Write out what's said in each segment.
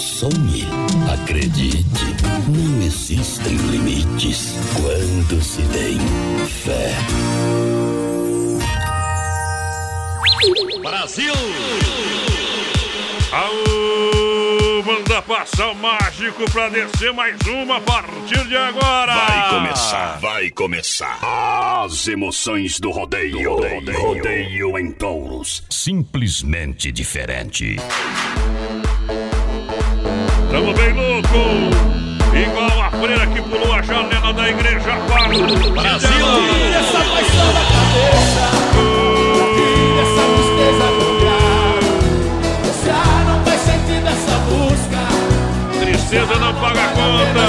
Sonhe, acredite, não existem limites quando se tem fé. Brasil! Aô, manda passar o mágico pra descer mais uma a partir de agora! Vai começar, vai começar. As emoções do rodeio. Rodeio, rodeio em touros. Simplesmente diferente. Tamo bem louco! Igual a freira que pulou a janela da igreja Brasil! Brasil! Tira essa paixão da cabeça. Tira essa tristeza do ar. Já não faz sentido essa busca. Tristeza não paga conta!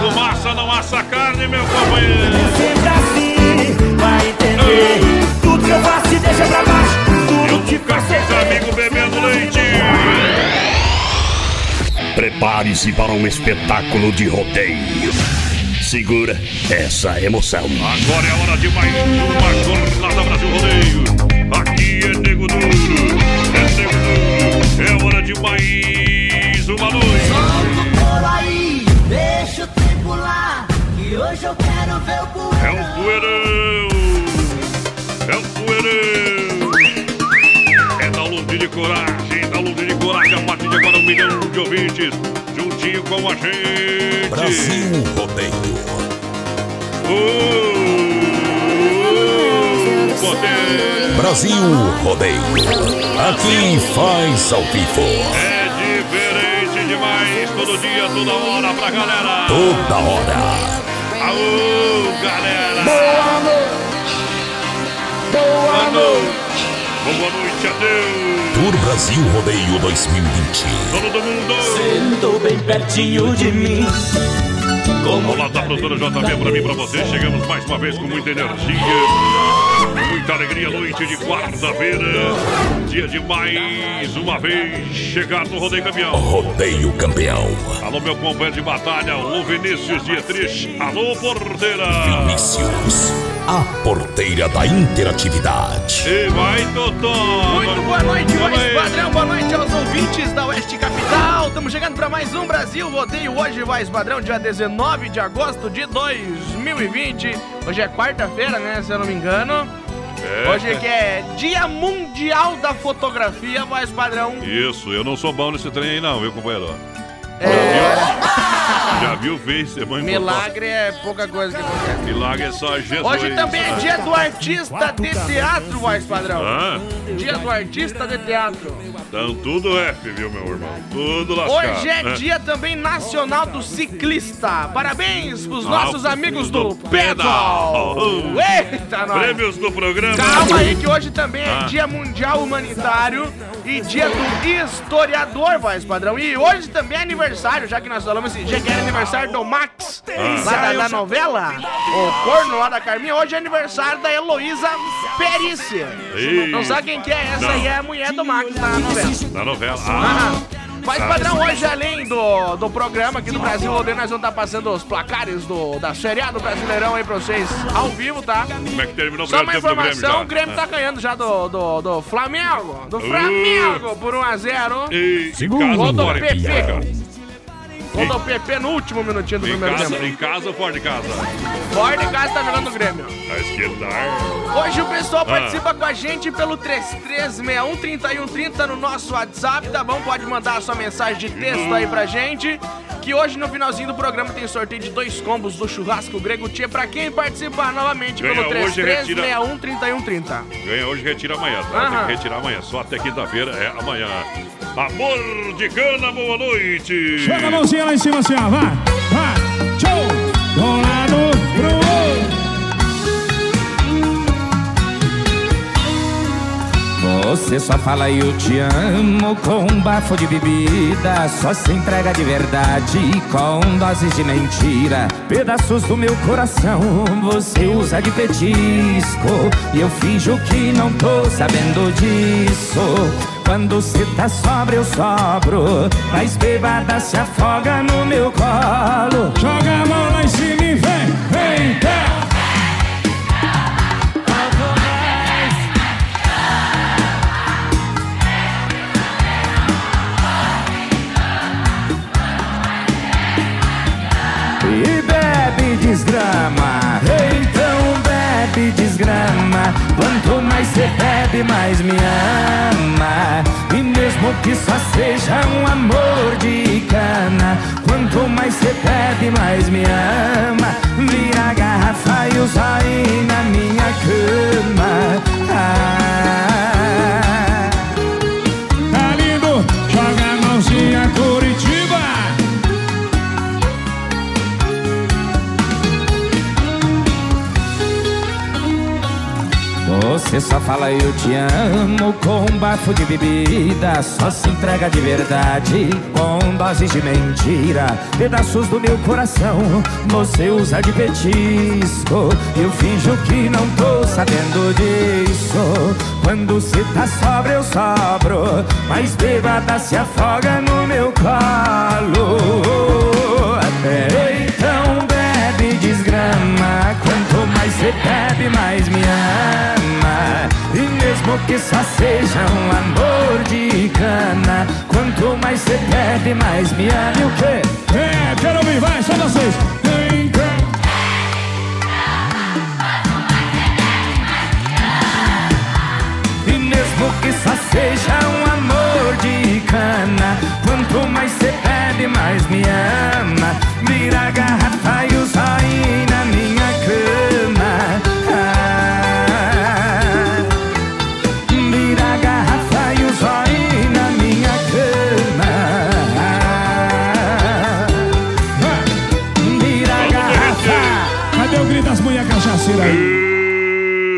Fumaça não assa carne, meu companheiro! É sempre assim, vai entender. Tudo que eu faço te deixa pra baixo. Eu Tudo te nunca faz fiz amigo bebendo leite! Prepare-se para um espetáculo de rodeio. Segura essa emoção. Agora é hora de mais uma Jornada Brasil Rodeio. Aqui é Nego Duro, é Nego Duro. É hora de mais uma noite. Solta o couro aí, deixa o tempo lá. Que hoje eu quero ver o É o poeirão, é o poeirão. Da Lundinha de Coragem, da Lundinha de Coragem. A partir de agora um milhão de ouvintes juntinho com a gente. Brasil Rodeio. Uh, poder. Brasil Rodeio. Aqui faz ao vivo. É diferente demais, todo dia, toda hora pra galera. Toda hora. Aô, galera. Boa noite. Boa noite. Boa noite, adeus. Tour Brasil Rodeio 2020. Todo mundo. Sentou bem pertinho de mim. Como Olá da produtora JB pra mim, pra você. Chegamos mais uma vez com muita energia, muita alegria. Noite de quarta-feira, dia de mais uma vez chegar no Rodeio Campeão. Rodeio Campeão. Alô, meu companheiro de batalha, o Vinícius Dietrich. Alô, porteira. Vinícius. A porteira da interatividade. E vai, Totó. Muito boa noite, aí. padrão, boa noite aos ouvintes da Oeste Capital. Estamos chegando para mais um Brasil Rodeio hoje, voz padrão, dia 19 de agosto de 2020. Hoje é quarta-feira, né, se eu não me engano. É. Hoje que é Dia Mundial da Fotografia, voz padrão. Isso, eu não sou bom nesse trem aí não, viu, companheiro? É, Já viu? Fez, é muito milagre é pouca coisa que acontece. Milagre é só Jesus. Hoje também é dia do artista de teatro, voz padrão. Ah, Dia do artista de teatro. Então tudo F, viu, meu irmão? Tudo lascado. Hoje é né? dia também nacional do ciclista. Parabéns pros nossos amigos do do pedal. pedal. Eita, nós. Prêmios do programa. Calma aí que hoje também é Ah. dia mundial humanitário e dia do historiador, voz padrão. E hoje também é aniversário, já que nós falamos esse dia que era aniversário do Max, Ah. lá da, da novela, o corno lá da Carminha. Hoje é aniversário da Heloísa Perícia. Não sabe quem que é? Essa Não. aí é a mulher do Max na novela. Na novela. Ah, Mas, padrão, hoje, além do, do programa aqui do Brasil Rodeio, nós vamos estar passando os placares do, da Série A do Brasileirão aí pra vocês ao vivo, tá? Como é que terminou o Só uma tempo do Grêmio informação, o Grêmio tá ganhando já do, do, do Flamengo. Do Flamengo por 1x0. E, em Gol casa, do fora, em PP. Casa. Gol do PP no último minutinho do Em primeiro casa, tempo. em casa ou fora de casa? Fora de casa tá jogando o Grêmio. A esquerda. Hoje o pessoal Ah. participa com a gente pelo 3361-3130 no nosso WhatsApp, tá bom? Pode mandar a sua mensagem de texto aí pra gente. Que hoje no finalzinho do programa tem sorteio de dois combos do churrasco grego Tia pra quem participar novamente Ganha pelo hoje, retira- 3361-3130. Ganha hoje, retira amanhã, tá? Tem que retirar amanhã. Só até quinta-feira é amanhã. Amor de cana, boa noite. Joga a lá em cima assim, ó. Vai, vai. Tchau. De um lado pro outro. Você só fala eu te amo com um bafo de bebida Só se entrega de verdade com doses de mentira Pedaços do meu coração você usa de petisco E eu finjo que não tô sabendo disso Quando cê tá sobra eu sobro Mas bebada se afoga no meu colo. Joga a mão lá em cima bebe, mais me ama. E mesmo que só seja um amor de cana, quanto mais cê bebe, mais me ama. Vira a garrafa e o na minha cama. Ah. Você só fala eu te amo com um bafo de bebida Só se entrega de verdade com doses de mentira Pedaços do meu coração você usa de petisco. Eu finjo que não tô sabendo disso. Quando cê tá sobra eu sobro Mas bebada se afoga no meu colo. Até então bebe desgrama Quanto mais cê bebe, mais me ama E mesmo que só seja um amor de cana Quanto mais cê bebe, mais me ama E o quê? É, quero ouvir, vai, só vocês. E mesmo que só seja um amor de cana Quanto mais cê bebe, mais me ama Vira a garrafa e o zóio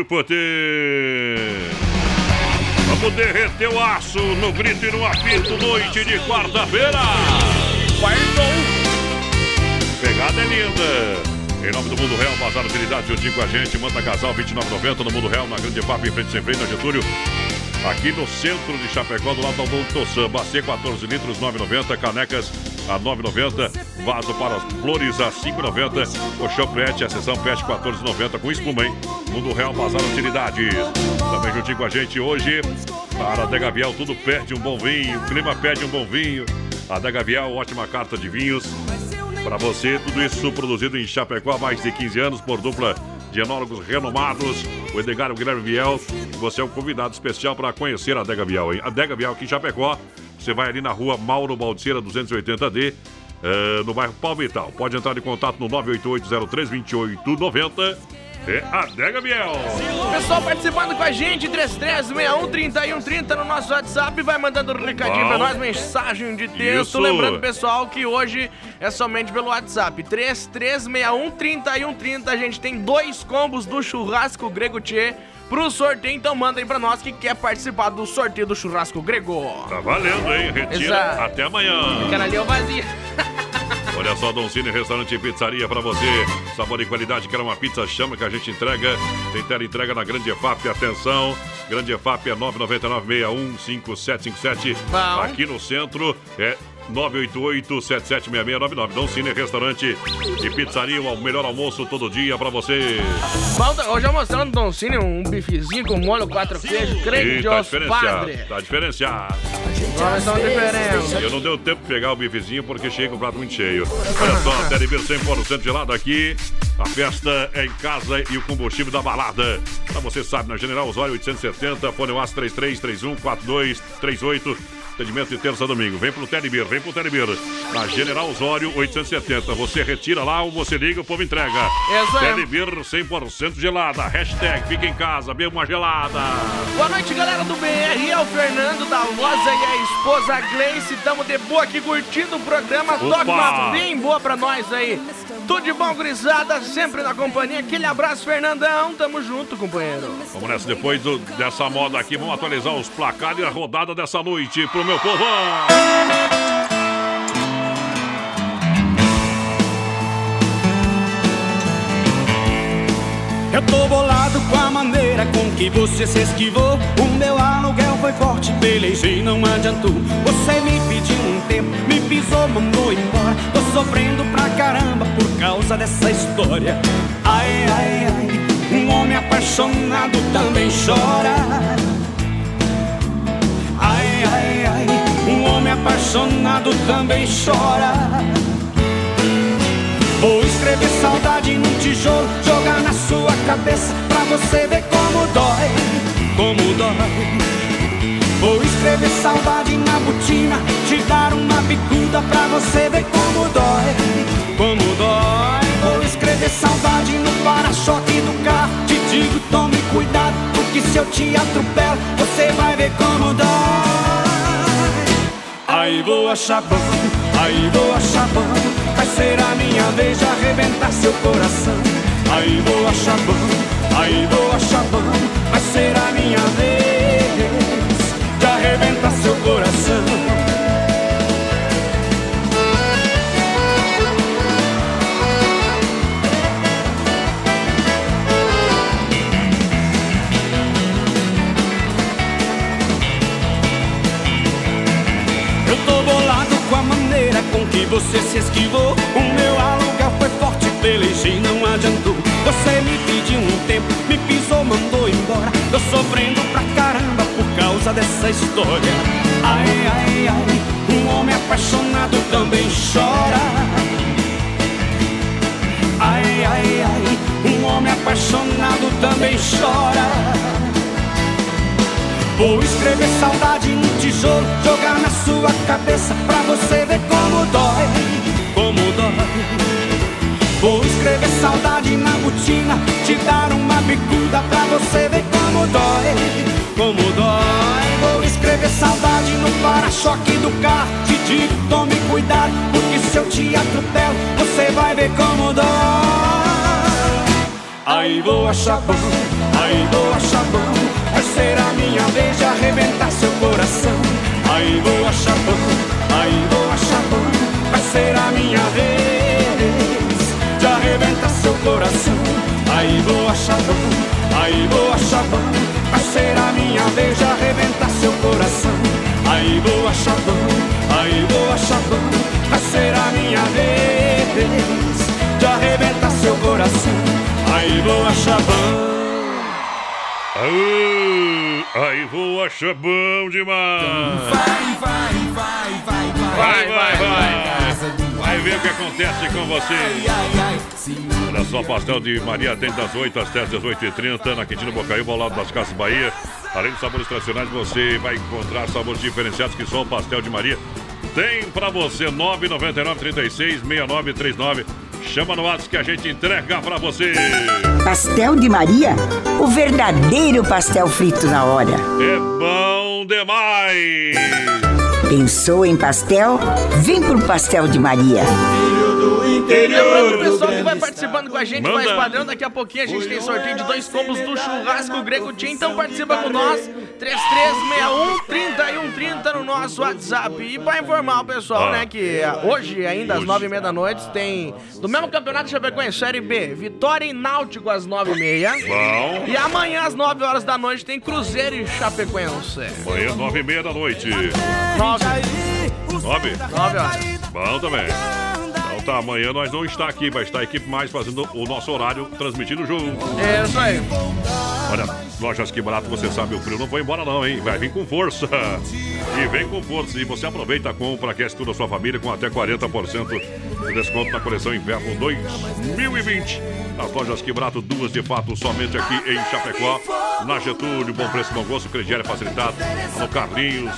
Potê. Vamos derreter o aço no grito e no apito, noite de quarta-feira. Pegada é linda. Em nome do Mundo Real, Bazar Utilidade, juntinho com a gente, Manta Casal 2990 no Mundo Real, na Grande FAP, em frente sem freio, na Getúlio. Aqui no centro de Chapecó, do lado do Adolfo Tossan, Bacia 14 litros, 9,90, canecas a 9,90, vaso para flores a 5,90, colchão pet, a sessão pet 14,90 com espuma, hein? Mundo Real, Bazar Utilidades. Também juntinho com a gente hoje, para a Degavial, tudo pede um bom vinho, o clima pede um bom vinho. A Degavial, ótima carta de vinhos. Para você, tudo isso produzido em Chapecó há mais de 15 anos por dupla de enólogos renomados, o Edgar e Guilherme Viel. Você é um convidado especial para conhecer a Adega Viel, hein? Adega Viel aqui em Chapecó. Você vai ali na rua Mauro Baldiceira 280D, eh, no bairro Palmital. Pode entrar em contato no 988-03-2890. É Adega Viel. Pessoal participando com a gente, 3361-3130 no nosso WhatsApp, vai mandando um recadinho Bom. pra nós, mensagem de texto. Isso. Lembrando, pessoal, que hoje é somente pelo WhatsApp. 3361-3130, a gente tem dois combos do churrasco grego Tchê pro sorteio, então manda aí pra nós que quer participar do sorteio do churrasco grego. Tá valendo, hein? Retira Exato. até amanhã. Aquela ali eu vazia. Olha só, Don Cine Restaurante e Pizzaria pra você. Sabor e qualidade, quer uma pizza, chama que a gente entrega. Tem tela entrega na Grande EFAP. Atenção, Grande EFAP é 999-615757. Bom. Aqui no centro é 988-776699. Dom Cine Restaurante e Pizzaria, o melhor almoço todo dia pra você. Falta, hoje eu mostrando Don Cine um bifezinho com molho, quatro queijos, creme de tá padre. Tá diferenciado. Nós estamos diferentes. Eu não deu tempo de pegar o bifezinho porque com o prato muito cheio. Olha só, Beer 100% gelado aqui. A festa é em casa e o combustível da balada. Pra você sabe, na General Osório 870, fone UAS 3331 4238. Atendimento de terça a domingo. Vem pro Beer, vem pro Beer. Na General Osório 870. Você retira lá ou você liga, o povo entrega. Teddy Beer 100% gelada. Hashtag fica em casa, beba uma gelada. Boa noite, galera do BR. É o Fernando da Loza e a esposa Gleice. Estamos de boa aqui curtindo o programa. Toca uma bem boa pra nós aí. Tudo de bom, gurizada. Sempre na companhia. Aquele abraço, Fernandão. Tamo junto, companheiro. Vamos nessa, depois do- dessa moda aqui, vamos atualizar os placares e a rodada dessa noite pro meu povão. Eu tô bolado com a maneira com que você se esquivou. O meu aluguel foi forte, pelejei, não adiantou. Você me pediu um tempo, me pisou, mandou embora. Tô sofrendo pra caramba por causa dessa história. Ai, ai, ai, um homem apaixonado também chora. Ai, ai, apaixonado também chora. Vou escrever saudade num tijolo, jogar na sua cabeça pra você ver como dói, como dói. Vou escrever saudade na botina, te dar uma bicuda pra você ver como dói, como dói. Vou escrever saudade no para-choque do carro, te digo tome cuidado, porque se eu te atropelo, você vai ver como dói. Aí vou achar bom, aí vou achar bom. Vai ser a minha vez de arrebentar seu coração. Aí vou achar bom, aí vou achar bom. Vai ser a minha vez de arrebentar seu coração. Você se esquivou. O meu aluguel foi forte, pelejei, não adiantou. Você me pediu um tempo, me pisou, mandou embora. Tô sofrendo pra caramba por causa dessa história. Ai, ai, ai, um homem apaixonado também chora. Ai, ai, ai, um homem apaixonado também chora. Vou escrever saudade no tijolo, jogar na sua cabeça pra você ver como dói, como dói. Vou escrever saudade na botina, te dar uma bicuda pra você ver como dói, como dói. Vou escrever saudade no para-choque do carro, te digo tome cuidado, porque se eu te atropelo, você vai ver como dói. Aí vou achar bom, aí vou achar bom. Ser a minha vez de arrebentar seu coração. Aí vou achar bom, aí vou achar bom. Vai ser a minha vez de arrebentar seu coração. Aí vou achar bom, aí vou achar bom. Vai ser a minha vez de arrebentar seu coração. Aí vou achar bom, aí vou achar bom. Vai ser a minha vez de arrebentar seu coração. Aí vou achar bom. Ah, aí vou achar bom demais. Vai, vai, vai, vai, Vai, vai, vai. Vai ver o que acontece com você. Olha só, pastel de Maria tem das 8 às 10, 18h30, na Quintino Bocaíba, ao lado das Casas Bahia. Além de sabores tradicionais, você vai encontrar sabores diferenciados que só o pastel de Maria tem pra você. 999 36 6939. Chama no WhatsApp que a gente entrega pra você. Pastel de Maria? O verdadeiro pastel frito na hora. É bom demais! Pensou em pastel? Vem pro Pastel de Maria. Filho do interior Lembrando o pessoal que vai participando com a gente, Manda. mais padrão, daqui a pouquinho a gente tem sorteio de dois combos do churrasco grego então participa com nós, 3361 3130 no nosso WhatsApp. E pra informar o pessoal, Ah. né, que hoje, ainda às nove e meia da noite, tem do mesmo campeonato Chapecoense Série B, Vitória e Náutico às nove e meia. Bom. E amanhã às 9 horas da noite tem Cruzeiro e Chapecoense. Amanhã, nove e meia da noite. 9, Nove? 9 horas. Bom também. Tá, amanhã nós não está aqui, vai estar a equipe mais fazendo o nosso horário, transmitindo o jogo. É isso aí. Olha, lojas que barato, você sabe, o frio não foi embora não, hein? Vai vir com força. E vem com força. E você aproveita a compra, aquece toda a sua família com até 40% de desconto na coleção Inverno 2020. Nas lojas que barato, duas de fato, somente aqui em Chapecó. Na Getúlio, bom preço, bom gosto, crediário facilitado. Alô, Carlinhos.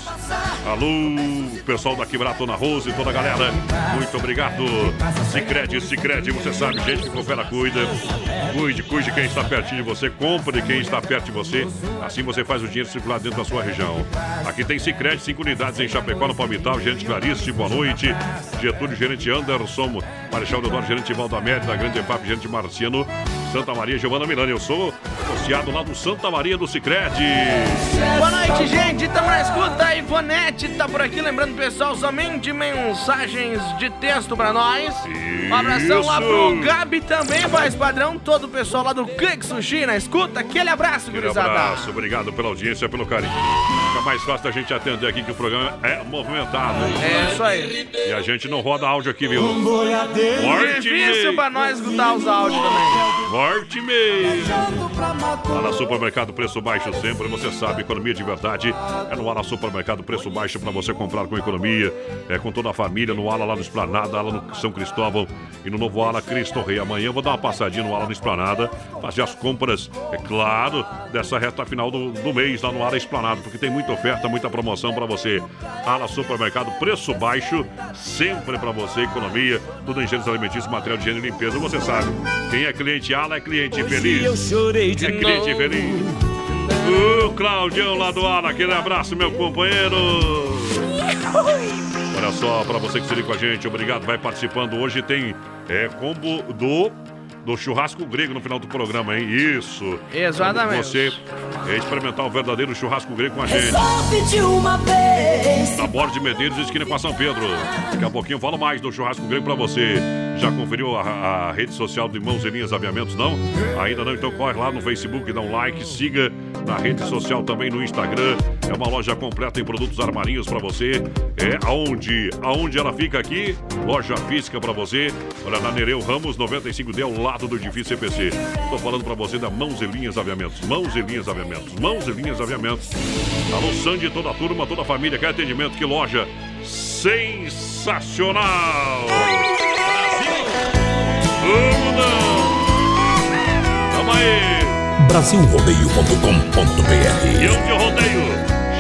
Alô, pessoal da Quebrato na Rose, toda a galera. Muito obrigado. Sicredi, Sicredi, você sabe, gente que coopera, cuida. Cuide, cuide de quem está pertinho de você, compre quem está perto de você. Assim você faz o dinheiro circular dentro da sua região. Aqui tem Sicredi, cinco unidades em Chapecó, no Palmital. Gerente Clarice, boa noite. Getúlio, gerente Anderson. Marechal Deodoro, gerente Valdamério, da Grande EFAP, gerente Marciano. Santa Maria, Giovana Milani. Eu sou associado lá do Santa Maria do Sicredi. Boa noite, gente. Estamos na escuta. A Ivonete tá por aqui. Lembrando, pessoal, somente mensagens de texto pra nós. Um abração lá pro Isso. Gabi também, voz padrão. Todo o pessoal lá do Click Sushi na escuta. Aquele abraço, Aquele gurizada. abraço, obrigado pela audiência, pelo carinho. Fica mais fácil a gente atender aqui que o programa é movimentado. É isso aí. E a gente não roda áudio aqui, viu? Forte Difícil meio. pra nós escutar os áudios também. Forte meio. Lá na Supermercado Preço Baixo sempre, você sabe, economia de verdade. É no Ala Supermercado Preço Baixo para você comprar com economia. É com toda a família, no Ala lá no Esplanada, lá no São Cristóvão e no novo Ala Cristo Rei. Amanhã eu vou dar uma passadinha no Ala no Esplanada, fazer as compras, é claro, dessa reta final do, do mês lá no Ala Esplanada, porque tem muita oferta, muita promoção para você. Ala Supermercado Preço Baixo, sempre para você, economia, tudo em gêneros alimentícios, material de higiene e limpeza, você sabe. Quem é cliente Ala é cliente feliz. eu chorei de É cliente feliz. O Claudião lá do Ala, aquele abraço, meu companheiro. Olha só, para você que se liga com a gente, obrigado, vai participando. Hoje tem é, combo do, do churrasco grego no final do programa, hein? Isso. Exatamente. Você é, experimentar o verdadeiro churrasco grego com a gente. Uma vez. Na Borda de Medeiros, esquina com a São Pedro. Daqui a pouquinho eu falo mais do churrasco grego pra você. Já conferiu a, a rede social do Irmãos e Linhas Aviamentos, não? Ainda não? Então corre lá no Facebook, dá um like, siga na rede social também no Instagram. É uma loja completa em produtos armarinhos pra você. É aonde? Aonde ela fica aqui? Loja física pra você. Olha, na Nereu Ramos 95D, ao lado do edifício CPC. Tô falando pra você da Mãos e Linhas Aviamentos. Mãos e Linhas Aviamentos. Mãos e Linhas Aviamentos. Alô, Sandy, toda a turma, toda a família. Quer atendimento? Que loja sensacional! Vamos não! Tamo aí! Brasilrodeio.com.br eu que rodeio!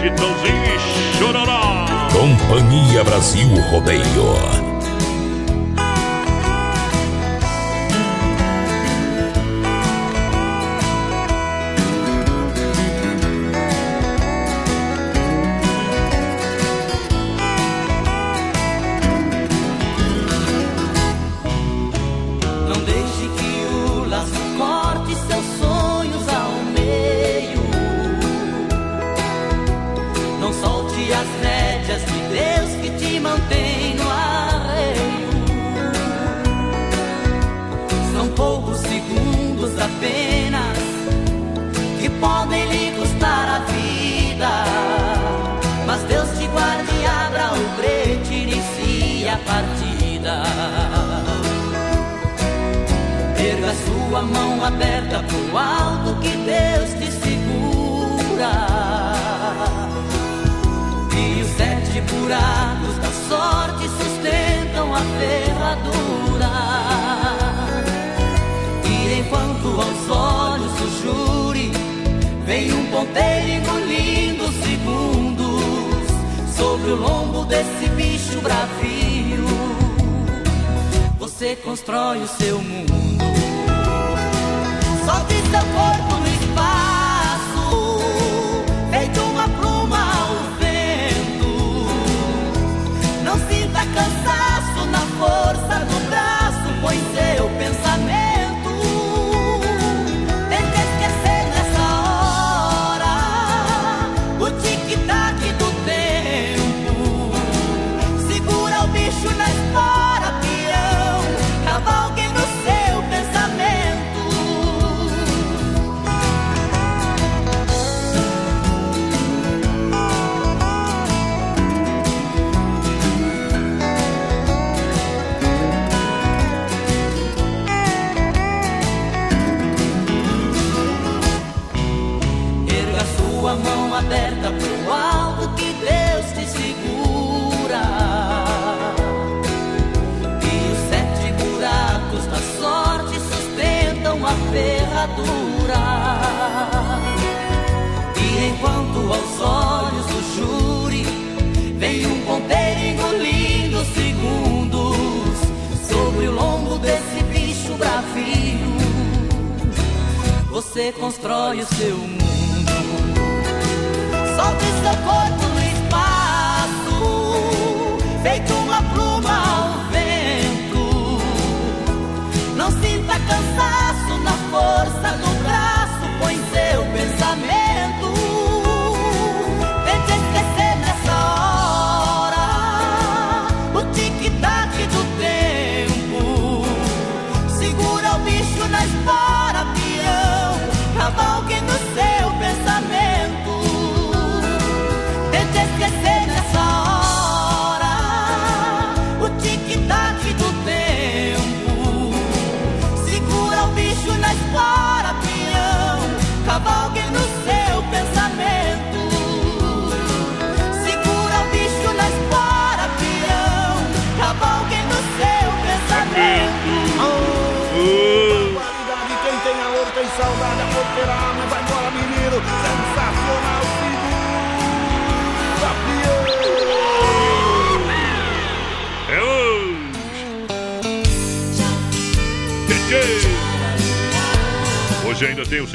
Chitãozinho e Chororó! Companhia Brasil Rodeio.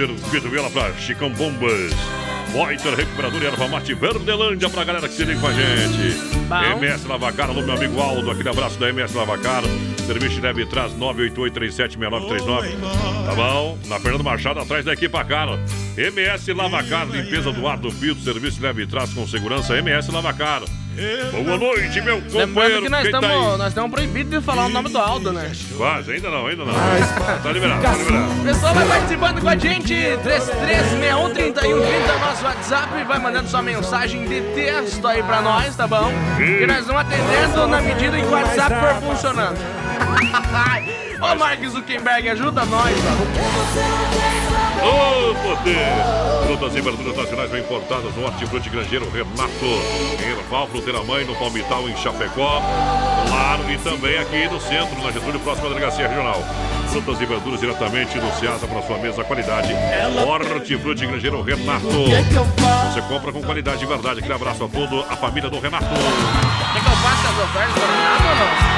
Circuito Viola pra Chicão Bombas. Poiter, recuperador e erva mate Verdelândia pra galera que se liga com a gente. Bom. MS Lavacar, alô meu amigo Aldo, aquele abraço da MS Lavacar. Serviço leve traz 988376939. Tá bom? Na Fernando Machado, atrás da equipa cara. MS Lavacar, limpeza do ar do filtro, serviço leve traz com segurança. MS Lavacar. Boa noite, meu companheiro. Lembrando que nós Quem tá estamos nós estamos proibidos de falar o nome do Aldo, né? Quase, ainda não, ainda não. Tá liberado, tá liberado. O pessoal vai participando com a gente, 33613130 nosso WhatsApp, vai mandando sua mensagem de texto aí pra nós, tá bom? E nós vamos atendendo na medida em que o WhatsApp for funcionando. Ô Mark Zuckerberg, ajuda nós, ó. Ô, poder! Frutas e verduras nacionais bem importadas no Hortifruti Grangeiro Renato. Em Erval, Fruteira Mãe, no Palmital, em Chapecó. Claro, e também aqui no centro, na Getúlio, próxima delegacia regional. Frutas e verduras diretamente no Ceasa para sua mesa, qualidade. Hortifruti Grangeiro Renato. Você compra com qualidade de verdade. Aquele abraço a toda a família do Renato. Quer que eu faça as ofertas pra Renato ou não?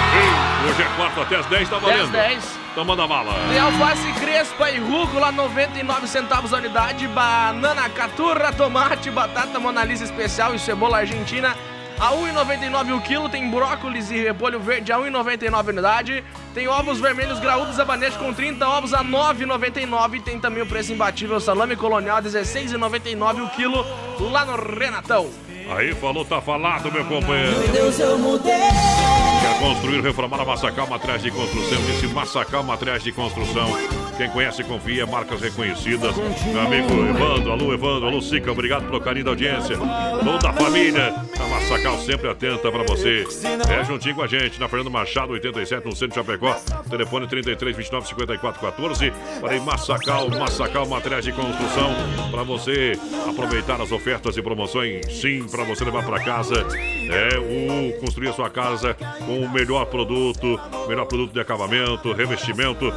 Hoje é quarto até as 10, tá valendo. 10, 10. Então manda bala. Tem alface crespa e rúcula, 99 centavos a unidade. Banana, caturra, tomate, batata monalisa especial e cebola argentina a 1,99 o quilo. Tem brócolis e repolho verde a 1,99 a unidade. Tem ovos vermelhos graúdos abanete com 30 ovos a 9,99. Tem também o preço imbatível salame colonial a 16,99 o quilo lá no Renatão. Aí falou, tá falado, meu companheiro. Deus, eu mudei. Quer construir, reformar a Massacal Materiais de Construção? Disse Massacal Materiais de Construção. Quem conhece, confia, marcas reconhecidas. Meu amigo Evandro, alô Evandro, alô Sica, obrigado pelo carinho da audiência. Toda a família, a Massacal sempre atenta pra você. É juntinho com a gente, na Fernando Machado, 87, no centro de Chapecó. Telefone 33 29 54 14. Para Massacal, Massacal Materiais de Construção. Pra você aproveitar as ofertas e promoções, sim, pra você levar pra casa. É o construir a sua casa com o melhor produto, melhor produto de acabamento, revestimento.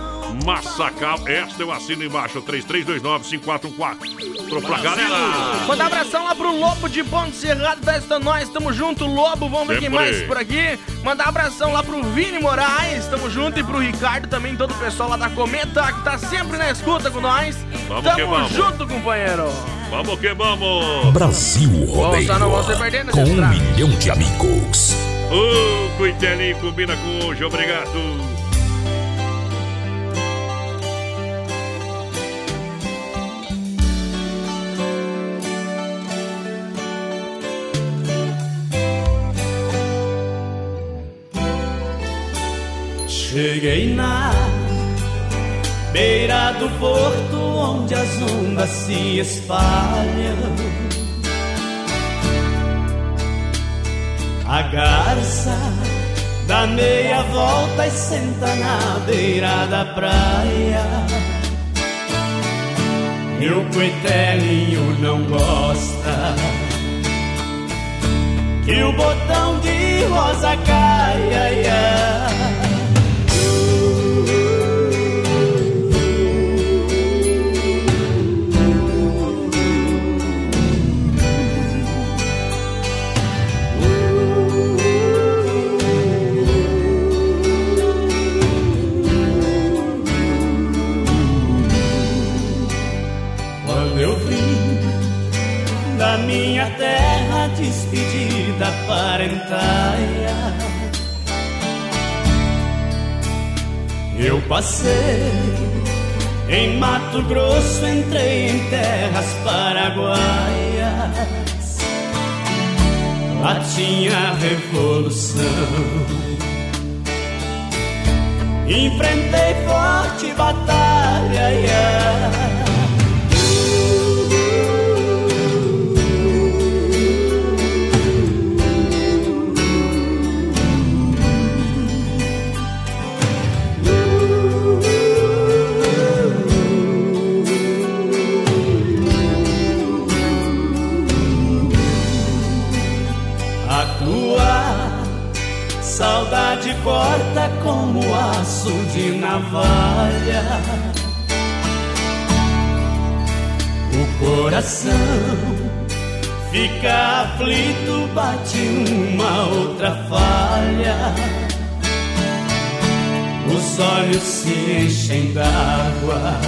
Massacal, esta eu assino embaixo, 3329-5414. Pra galera! Manda um abração lá pro Lobo de Ponte Cerrado, festa nós, tamo junto, Lobo, vamos ver quem Sempre. mais por aqui. Manda um abração lá pro Vini Moraes, tamo junto, e pro Ricardo também, todo o pessoal lá da Cometa, que tá sempre na escuta com nós. Vamos tamo que vamos. junto, companheiro. Vamos que vamos! Brasil Rodeio. Com um milhão de amigos. Ô, Coitelinho, combina com hoje, obrigado! Cheguei na beira do porto onde as ondas se espalham. A garça dá meia volta e senta na beira da praia. Meu coitelinho não gosta que o botão de rosa caia. parentaia. Eu passei em Mato Grosso, entrei em terras paraguaias. Lá tinha revolução. Enfrentei forte batalha. Yeah. corta como aço de navalha. O coração fica aflito, bate uma outra falha. Os olhos se enchem d'água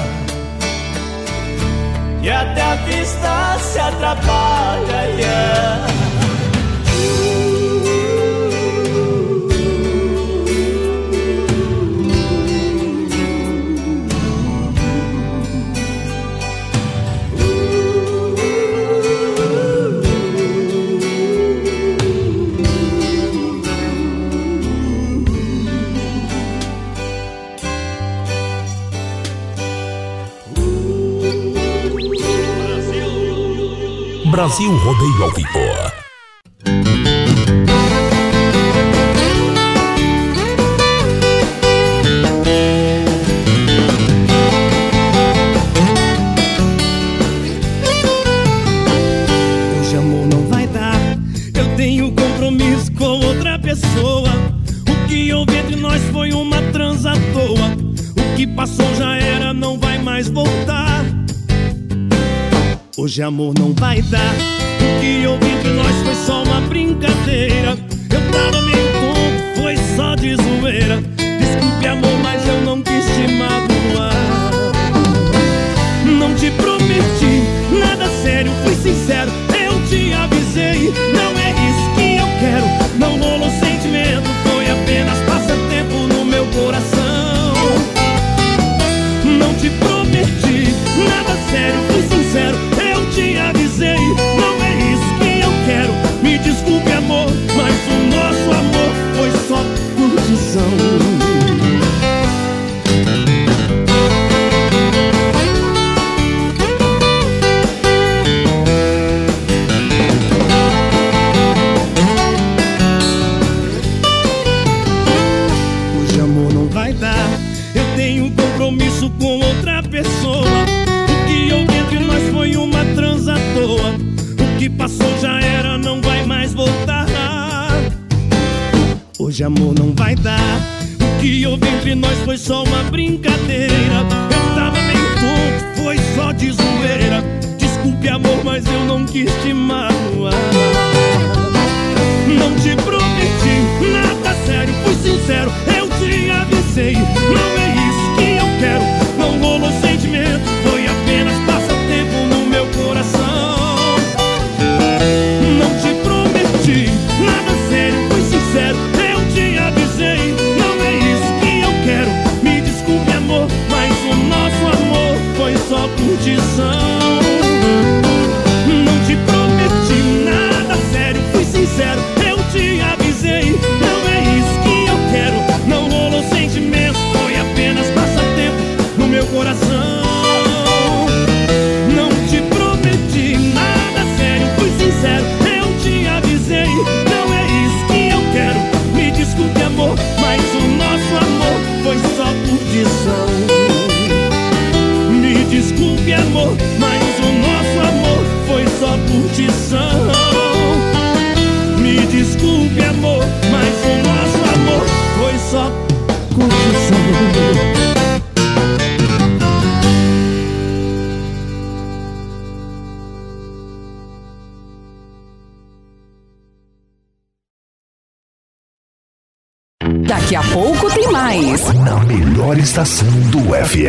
e até a vista se atrapalha. Yeah. Brasil Rodeio ao Vivo. Hoje amor não vai dar. Eu tenho compromisso com outra pessoa. O que houve entre nós foi uma transa à toa. O que passou já era, não vai mais voltar. Hoje amor o que houve entre nós foi só uma brincadeira. Eu tava meio tonto, foi só de zoeira. Desculpe amor, mas eu não quis te magoar. Não te prometi nada sério, fui sincero Eu te avisei, não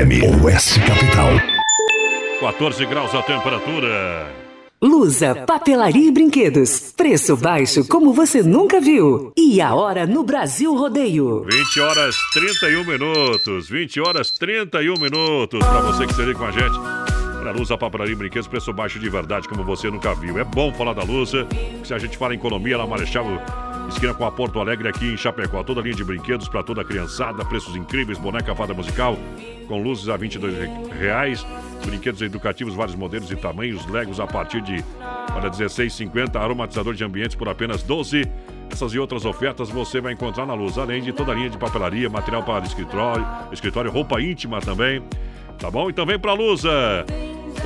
FM S Capital. 14 graus a temperatura. Lusa, papelaria e brinquedos. Preço baixo como você nunca viu. E a hora no Brasil Rodeio. 20 horas 31 minutos. 20 horas 31 minutos. Para você que esteja com a gente. Para Lusa, papelaria e brinquedos, preço baixo de verdade como você nunca viu. É bom falar da Lusa. Se a gente fala em economia, ela é marechava Esquina com a Porto Alegre aqui em Chapecó. Toda linha de brinquedos para toda a criançada, preços incríveis, boneca fada musical com luzes a 22 reais, brinquedos educativos, vários modelos e tamanhos, Legos a partir de para 16,50, aromatizador de ambientes por apenas 12. Essas e outras ofertas você vai encontrar na Luz, além de toda a linha de papelaria, material para escritório, escritório, roupa íntima também. Tá bom? Então vem pra Lusa.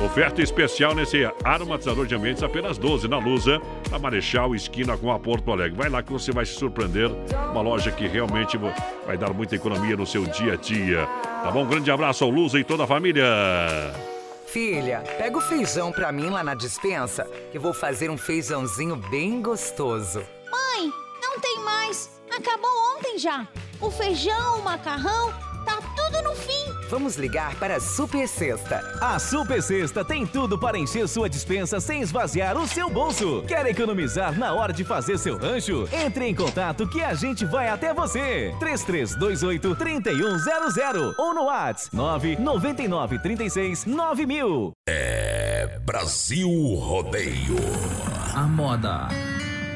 Oferta especial nesse aromatizador de ambientes, apenas 12 na Lusa, na Marechal, esquina com a Porto Alegre. Vai lá que você vai se surpreender. Uma loja que realmente vai dar muita economia no seu dia a dia. Tá bom? Um grande abraço ao Lusa e toda a família. Filha, pega o feijão pra mim lá na dispensa, que vou fazer um feijãozinho bem gostoso. Mãe, não tem mais. Acabou ontem já. O feijão, o macarrão, Vamos ligar para a Super Sexta. A Super Sexta tem tudo para encher sua dispensa sem esvaziar o seu bolso. Quer economizar na hora de fazer seu rancho? Entre em contato que a gente vai até você. 3328 3100 ou no WhatsApp 999 36 9000. É Brasil Rodeio. A moda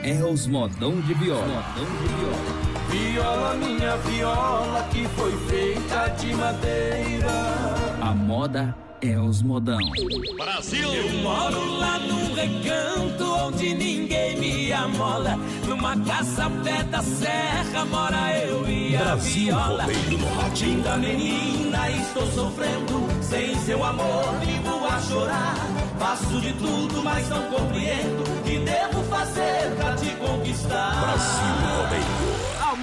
é os modão de viola. Modão de viola. Viola, minha viola, que foi feita de madeira. A moda é os modão. Brasil! Eu moro lá num recanto onde ninguém me amola. Numa casa pé da serra mora eu e a Brasil viola. Linda menina, estou sofrendo. Sem seu amor, vivo a chorar. Faço de tudo, mas não compreendo. O que devo fazer pra te conquistar? Brasil Rodeio.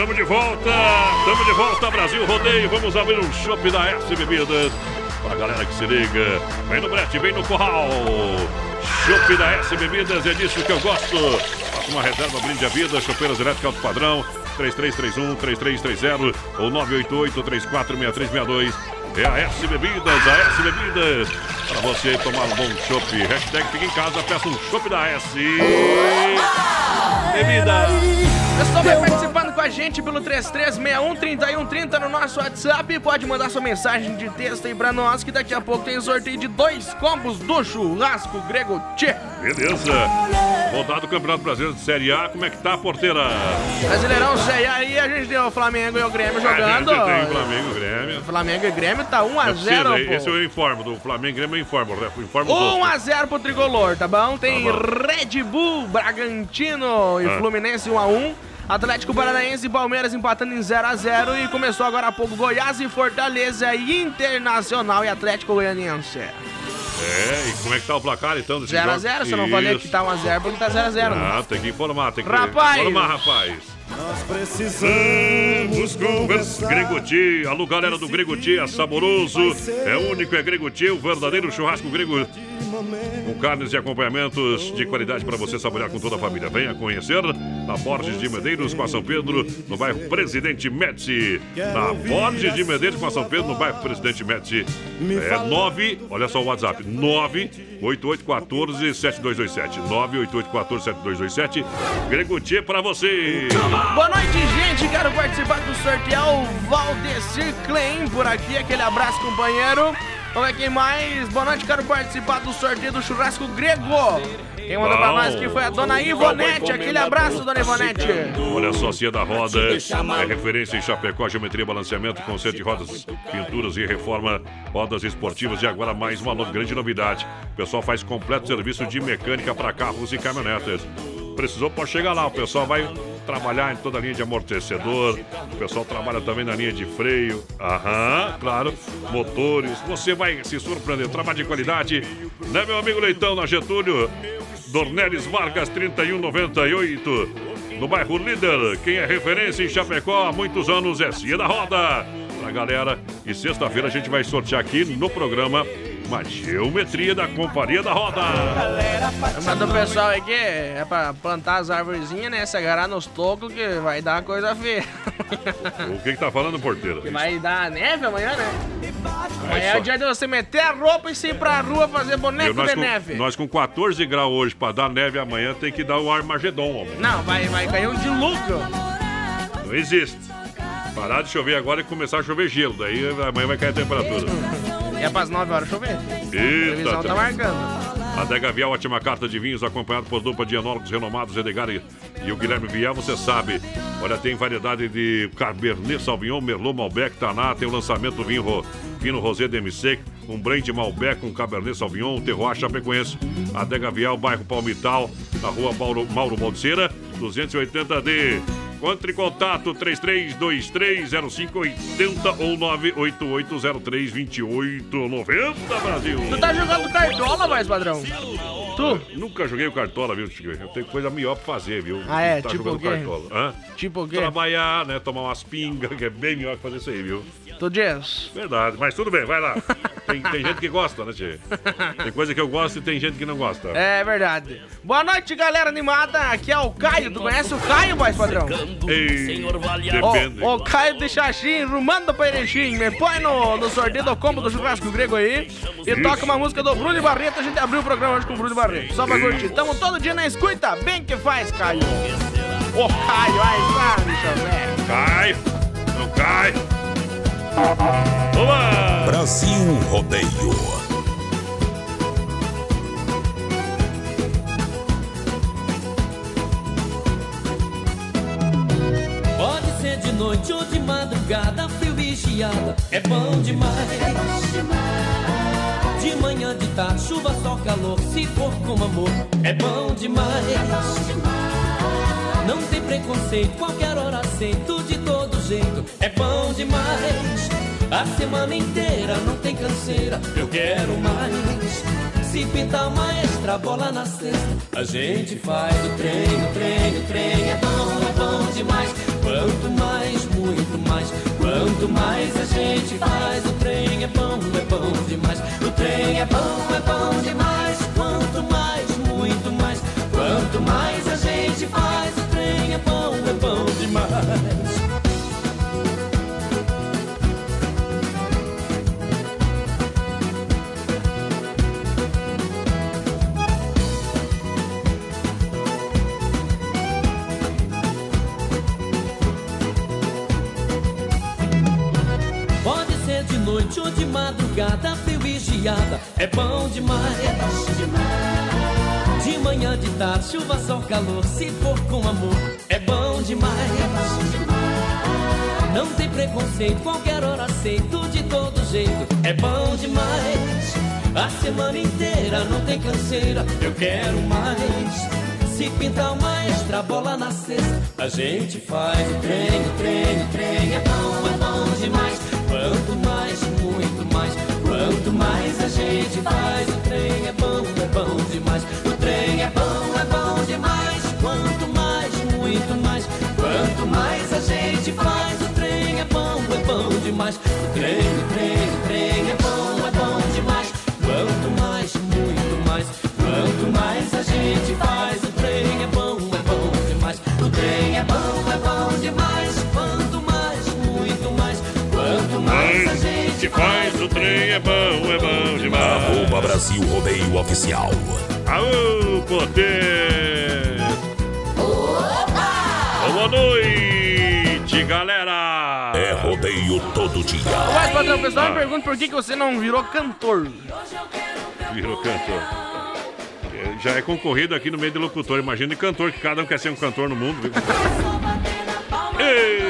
Tamo de volta! Tamo de volta, Brasil Rodeio. Vamos abrir um shopping da S Bebidas. Pra galera que se liga. Vem no brete, vem no curral. Shopping da S Bebidas, é disso que eu gosto. Faça uma reserva, brinde a vida. Chopeiras elétricas alto padrão. 3331 3330 ou 988 346362. É a S Bebidas, a S Bebidas. Para você tomar um bom chopp. Hashtag fica em casa, peça um chopp da S. Bebida. Pessoal, vai participando com a gente pelo 3361-3130 no nosso WhatsApp. Pode mandar sua mensagem de texto aí pra nós, que daqui a pouco tem sorteio de dois combos do churrasco grego Tchê. Beleza. Rodado do Campeonato Brasileiro de Série A, como é que tá a porteira? Brasileirão Série A aí, a gente tem o Flamengo e o Grêmio jogando. A tem Flamengo e Grêmio. Flamengo e Grêmio tá Não 1x0, precisa, pô. Esse eu informo, do Flamengo e Grêmio eu informo, né? eu informo os outros. 1x0 pro tricolor, tá bom? Tem Tá bom. Red Bull, Bragantino e Ah. Fluminense 1x1. Atlético Paranaense e Palmeiras empatando em 0x0. E começou agora há pouco Goiás e Fortaleza e Internacional e Atlético Goianiense. É, e como é que tá o placar então? desse 0x0, jogo? se eu não falei que tá 1x0 porque tá 0x0. Ah, tem que informar, tem que Rapaz! informar, rapaz. Nós precisamos Conversa. Gregoti, alô galera do Gregoti, é saboroso, é único, é Gregoti, o verdadeiro churrasco grego com carnes e acompanhamentos de qualidade para você saborear com toda a família. Venha conhecer na Borges de Medeiros com a São Pedro, no bairro Presidente Médici. Na Borges de Medeiros com a São Pedro, no bairro Presidente Médici. É 9, olha só o WhatsApp, 98814-7227. 98814-7227. Gregoti é para você. Boa noite, gente. Quero participar do sorteio. O Valdecir Klein por aqui. Aquele abraço, companheiro. Vamos ver quem mais. Boa noite, quero participar do sorteio do churrasco grego. Quem mandou pra Bom. nós aqui foi a dona Ivonete. Aquele abraço, dona Ivonete. Olha só, Cia da Roda é referência em Chapecó, geometria, balanceamento, conserto de rodas, pinturas e reforma, rodas esportivas e agora mais uma grande novidade. O pessoal faz completo serviço de mecânica para carros e caminhonetas. Precisou, pode chegar lá, o pessoal vai trabalhar em toda a linha de amortecedor. O pessoal trabalha também na linha de freio. Aham, claro. Motores. Você vai se surpreender. Trabalho de qualidade. Né, meu amigo Leitão, na Getúlio? Dornelles Vargas 3198. No bairro Líder. Quem é referência em Chapecó há muitos anos é Cia da Roda. Pra galera. E sexta-feira a gente vai sortear aqui no programa uma geometria da Companhia da Roda. Mas o pessoal aí que é pra plantar as árvorezinhas, né? Se agarrar nos tocos que vai dar coisa feia. O que que tá falando, porteiro? Que vai dar neve amanhã, né? Amanhã é só- o dia de você meter a roupa e sair pra rua fazer boneco Eu, de com, neve. nós com 14 graus hoje pra dar neve amanhã tem que dar o Armagedon, homem. Não, vai, vai cair um dilúvio. Não existe. Parar de chover agora e começar a chover gelo. Daí amanhã vai cair a temperatura. É pras 9 horas chover. A previsão Eita, tá marcando. Adega Vial, ótima carta de vinhos, acompanhado por dupla de enólogos renomados, Edgar e, e o Guilherme Vial, você sabe. Olha, tem variedade de Cabernet Sauvignon, Merlot, Malbec, Taná, tem o lançamento do vinho ro, Fino Rosé DMC, um blend Malbec com Cabernet Sauvignon, um terroir Chapecoense. Adega Vial, bairro Palmital, na rua Mauro, Mauro Baldiceira, 280D. Entre em contato 33230580 ou 988032890, Brasil. Tu tá jogando cartola, mais padrão? Tu? Nunca joguei o cartola, viu, Chico? Eu tenho coisa melhor pra fazer, viu? Ah, é? Tá Tipo jogando o quê? cartola. Hã? Tipo o quê? Trabalhar, né? Tomar umas pingas, que é bem melhor que fazer isso aí, viu? Tu diz? Verdade, mas tudo bem, vai lá. Tem, tem gente que gosta, né, Tchê? Tem coisa que eu gosto e tem gente que não gosta. É verdade. Boa noite, galera animada. Aqui é o Caio. Tu conhece o Caio, voz padrão? Ei, depende. Ô, ô, Caio de Xaxim, rumando pra Erechim. Me põe no, no sorteio do combo do churrasco grego aí. E Isso. toca uma música do Bruno e Barreto. A gente abriu o programa hoje com o Bruno e Barreto. Só pra Isso. curtir. Tamo todo dia na escuta. Bem que faz, Caio. Ô, Caio, aí tá, bicho velho. Cai! Não cai! Vamos! Brasil Rodeio. Pode ser de noite ou de madrugada, frio e geada, é bom demais. De manhã, de tarde, chuva, sol, calor, se for com amor, é bom demais. Não tem preconceito, qualquer hora aceito, de todo jeito, é bom demais. A semana inteira não tem canseira, eu quero mais. Se pintar uma extra bola na cesta, a gente faz o trem, o trem, o trem é bom, é bom demais. Quanto mais, muito mais. Quanto mais a gente faz, o trem é bom, é bom demais. O trem é bom, é bom demais. Quanto mais, muito mais. Quanto mais a gente faz, de madrugada, frio e geada, é bom demais. De manhã, de tarde, chuva, sol, calor, se for com amor, é bom demais. Não tem preconceito, qualquer hora aceito, de todo jeito, é bom demais. A semana inteira não tem canseira, eu quero mais. Se pintar uma extra bola na cesta, a gente faz o trem, o trem, o trem, é bom, é bom demais. Quanto mais, muito mais. Quanto mais a gente faz, o trem é bom, é bom demais. O trem é bom, é bom demais. Quanto mais, muito mais. Quanto mais a gente faz, o trem é bom, é bom demais. O trem, o trem, o trem é Brasil Rodeio Oficial. Aô, poder! Boa noite, galera! É rodeio todo dia. Mas, padrão, o pessoal Ah. me pergunta por que, que você não virou cantor. Virou cantor. Já é concorrido aqui no meio de locutor. Imagina de cantor, que cada um quer ser um cantor no mundo. Viu? Ei,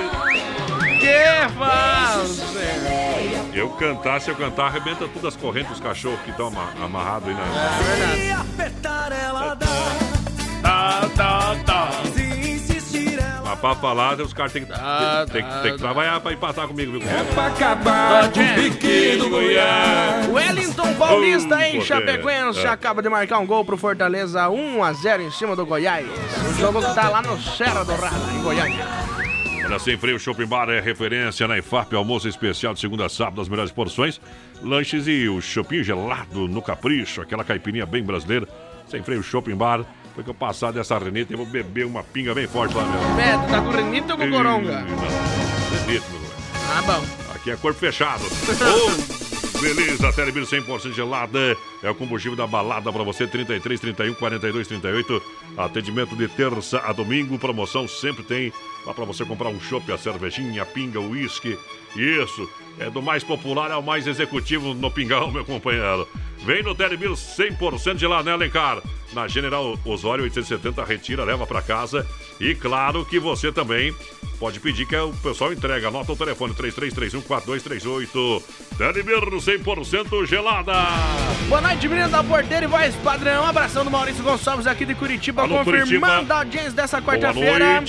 Que faz? Eu cantar, se eu cantar, arrebenta todas as correntes dos cachorros que estão ama amarrados aí na. apertar ela dá. Tá, tá, tá. Se insistir ela pra falar, os caras têm que, tem, tem, tem que trabalhar pra empatar comigo, viu? É pra acabar o pique do Goiás. Wellington Paulista Oh, em poder. Chapecoense É. acaba de marcar um gol pro Fortaleza 1 a 0 em cima do Goiás. O jogo que tá lá no Serra do Rada, em Goiânia. Sem Freio Shopping Bar é referência na IFAP, almoço especial de segunda a sábado, as melhores porções, lanches e o shopping gelado no capricho, aquela caipirinha bem brasileira. Sem Freio Shopping Bar, foi que eu passar dessa renita e vou beber uma pinga bem forte lá mesmo. Beto, tá com renito ou com coronga? Não, renito, meu velho. Ah, bom. Aqui é corpo fechado. Ô, beleza, Telebir 100% gelada. É o combustível da balada para você. 33, 31, 42, 38. Atendimento de terça a domingo. Promoção sempre tem. Lá para você comprar um chopp, a cervejinha, a pinga, o uísque. Isso. É do mais popular ao mais executivo no pingão, meu companheiro. Vem no Telebir 100% gelado, né, Alencar? Na General Osório 870, retira, leva para casa. E claro que você também pode pedir que o pessoal entrega. Anota o telefone 33314238. Telebir 100% gelada. Boa noite, menino da porteira e voz padrão. Um abração do Maurício Gonçalves aqui de Curitiba, Alô, confirmando Curitiba. a audiência dessa quarta-feira.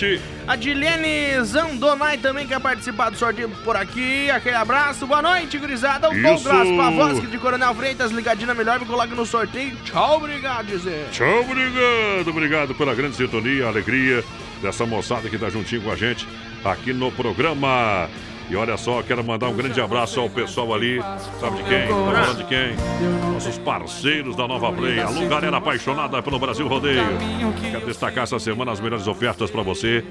A Dilene Zandonai também quer participar do sorteio por aqui. Aquele abraço. Boa noite, gurizada. O Isso. Douglas Pavoski de Coronel Freitas, ligadinho na melhor, me coloca no sorteio. Tchau, obrigado, dizer. Tchau, obrigado, obrigado pela grande sintonia, alegria dessa moçada que tá juntinho com a gente aqui no programa. E olha só, quero mandar um grande abraço ao pessoal ali, sabe de quem? Tô falando de quem? Nossos parceiros da Nova Play, alô galera apaixonada pelo Brasil Rodeio. Quero destacar essa semana as melhores ofertas para você.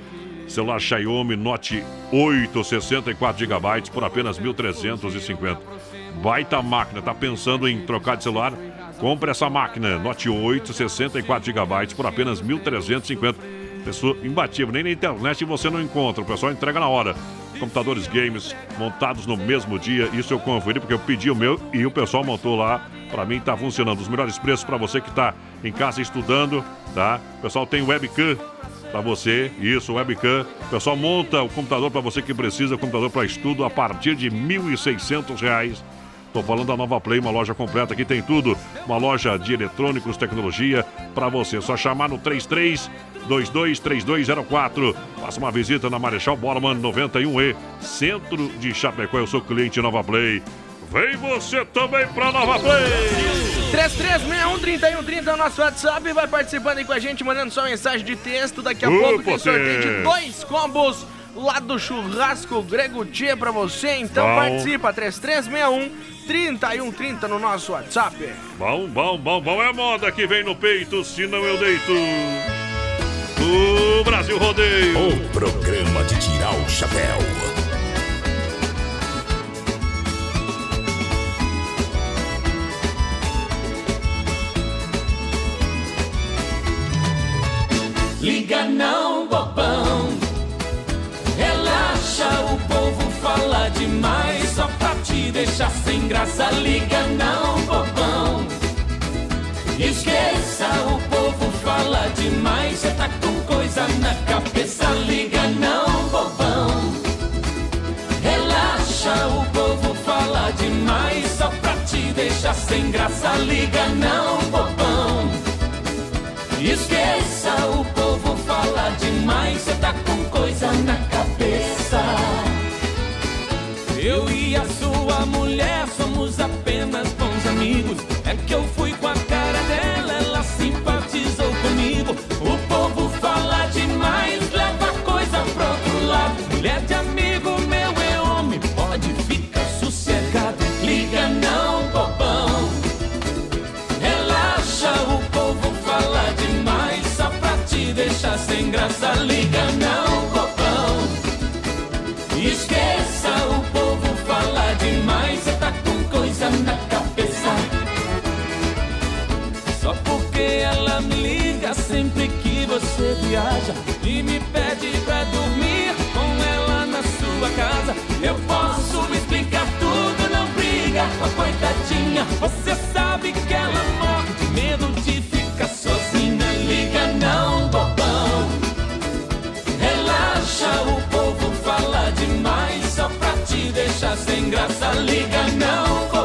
Celular Xiaomi Note 8, 64 GB por apenas 1.350. Baita máquina, tá pensando em trocar de celular? Compre essa máquina Note 8, 64 GB por apenas 1.350. Pessoa imbatível, nem na internet você não encontra, o pessoal entrega na hora. Computadores games montados no mesmo dia, isso eu conferi porque eu pedi o meu e o pessoal montou lá. Para mim tá funcionando. Os melhores preços para você que tá em casa estudando, tá? O pessoal tem webcam para você, isso, webcam. O pessoal monta o computador para você que precisa, computador para estudo a partir de 1.600 reais. Tô falando da Nova Play, uma loja completa aqui tem tudo. Uma loja de eletrônicos, tecnologia para você. Só chamar no 33 223204. Faça uma visita na Marechal Borman 91E, centro de Chapecó. Eu sou cliente Nova Play. Vem você também pra Nova Play! 3361-3130 é o nosso WhatsApp. Vai participando aí com a gente, mandando sua mensagem de texto. Daqui a pouco tem sorteio de dois combos lá do churrasco Grego Tia pra você. Então Bom. participa, 3361-3130 no nosso WhatsApp. Bom, bom, bom, bom é moda que vem no peito, se não eu deito. O Brasil Rodeio. O programa de tirar o chapéu. Liga não, bobão. Relaxa, o povo fala demais só pra te deixar sem graça. Liga não, bobão. Esqueça, o povo fala demais. Cê tá com coisa na cabeça. Liga não, bobão. Relaxa, o povo fala demais só pra te deixar sem graça. Liga não, bobão. Esqueça, o povo fala demais, cê tá com coisa na cabeça. Eu e a sua mulher somos apenas bons amigos. É que eu fui sempre que você viaja e me pede pra dormir com ela na sua casa. Eu posso explicar tudo, não briga com a coitadinha. Você sabe que ela morre de medo de ficar sozinha. Liga não, bobão. Relaxa, o povo fala demais só pra te deixar sem graça. Liga não, bobão.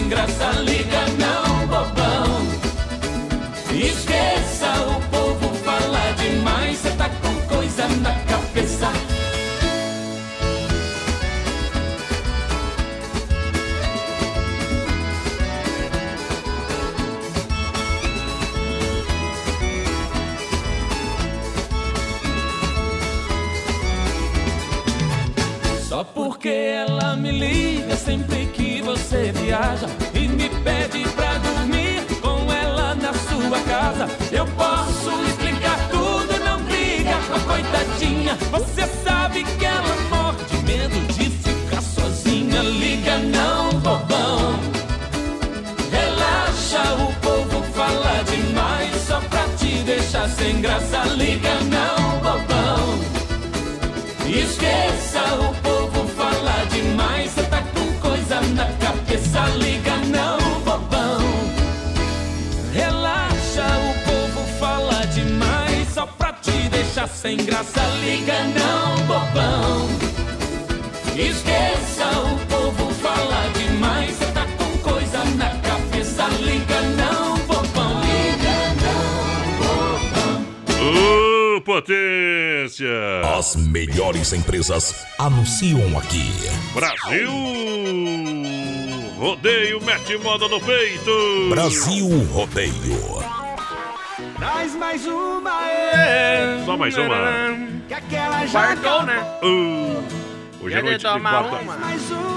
Deixar sem graça. Liga empresas anunciam aqui. Brasil! Rodeio mete moda no peito! Brasil Rodeio. Traz mais uma, é. Só mais uma. Que aquela já Guardou, né? Uh, hoje é noite de quarta. uma.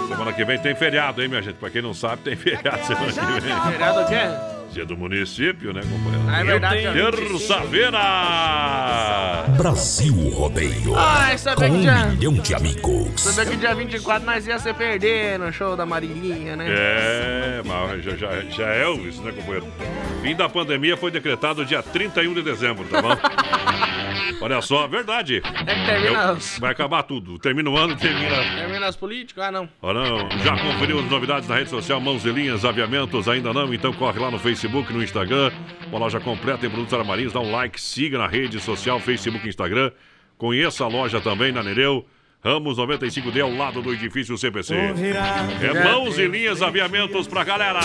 Semana que vem tem feriado, hein, minha gente? Pra quem não sabe, tem feriado semana que vem. Feriado o quê? Dia do município, né, companheiro? Ah, é verdade, já. Terça-feira! Brasil Rodeio. Ah, sabia Com que um já- milhão de amigos. Sabia que dia 24 nós ia se perder no show da Marilinha, né? É, mas já, já, já é isso, né, companheiro? Fim da pandemia foi decretado dia 31 de dezembro, tá bom? Olha só, verdade. É que termina, Eu- os, vai acabar tudo. Termina o ano, termina. termina os políticos? Ah, não. Ah, não. Já conferiu as novidades na rede social Mãos e Linhas Aviamentos? Ainda não? Então corre lá no Facebook, no Instagram. Uma loja completa em produtos armarinhos. Dá um like, siga na rede social, Facebook e Instagram. Conheça a loja também na Nereu. Ramos 95D ao lado do edifício CPC. É Mãos e Linhas Aviamentos pra galera.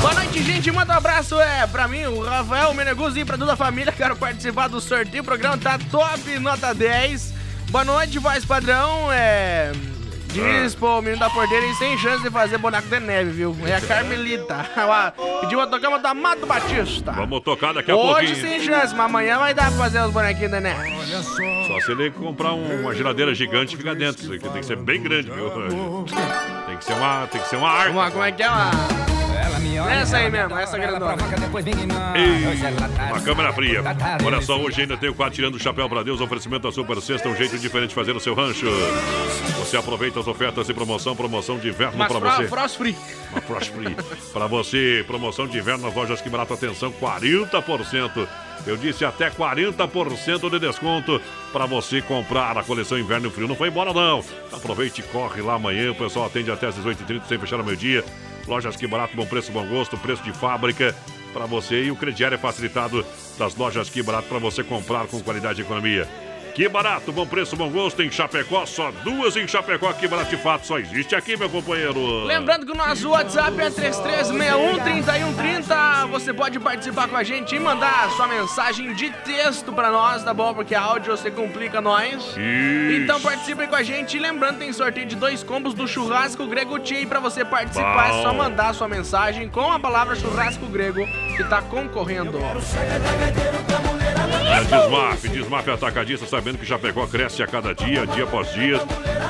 Boa noite, gente. Manda um abraço é, pra mim, o Rafael Meneguzzi e pra toda a família. Quero participar do sorteio. O programa tá top, nota 10. Boa noite, voz padrão. É. Diz pro menino da porteira e sem chance de fazer boneco de neve, viu? É a Carmelita. Ela Pediu a tocar do Amado Batista. Vamos tocar daqui a Hoje pouquinho. sem chance, mas amanhã vai dar pra fazer os bonequinhos de neve. Só se ele comprar um- uma geladeira gigante e ficar dentro. Isso aqui tem que ser bem grande, viu? Tem que ser uma, tem que ser uma arca. Uma, como é que é? Uma... Essa aí mesmo, essa grandona. Ei, uma câmera fria. Olha só, hoje ainda tem o quadro Tirando o Chapéu para Deus, oferecimento da Super Sexta, um jeito diferente de fazer o seu rancho. Você aproveita as ofertas e promoção, promoção de inverno Mas para você. Frost Free. Uma Frost Free. Para você, promoção de inverno nas lojas que barato, atenção, 40%. Eu disse até 40% de desconto para você comprar a coleção Inverno e Frio. Não foi embora, não. Aproveite e corre lá amanhã. O pessoal atende até às 18h30, sem fechar ao meio-dia. Lojas que barato, bom preço, bom gosto, preço de fábrica para você. E o crediário é facilitado das lojas que barato para você comprar com qualidade e economia. Que barato, bom preço, bom gosto em Chapecó. Só duas em Chapecó. Que barato de fato só existe aqui, meu companheiro. Lembrando que o nosso WhatsApp é 3361-3130. Você pode participar com a gente e mandar sua mensagem de texto pra nós, tá bom? Porque áudio você complica nós. Isso. Então participe com a gente. E lembrando, tem sorteio de dois combos do Churrasco Grego Tia. E pra você participar Bom. é só mandar sua mensagem com a palavra Churrasco Grego que tá concorrendo. É Desmaf, Desmaf Atacadista, sabendo que Chapecó cresce a cada dia, dia após dia.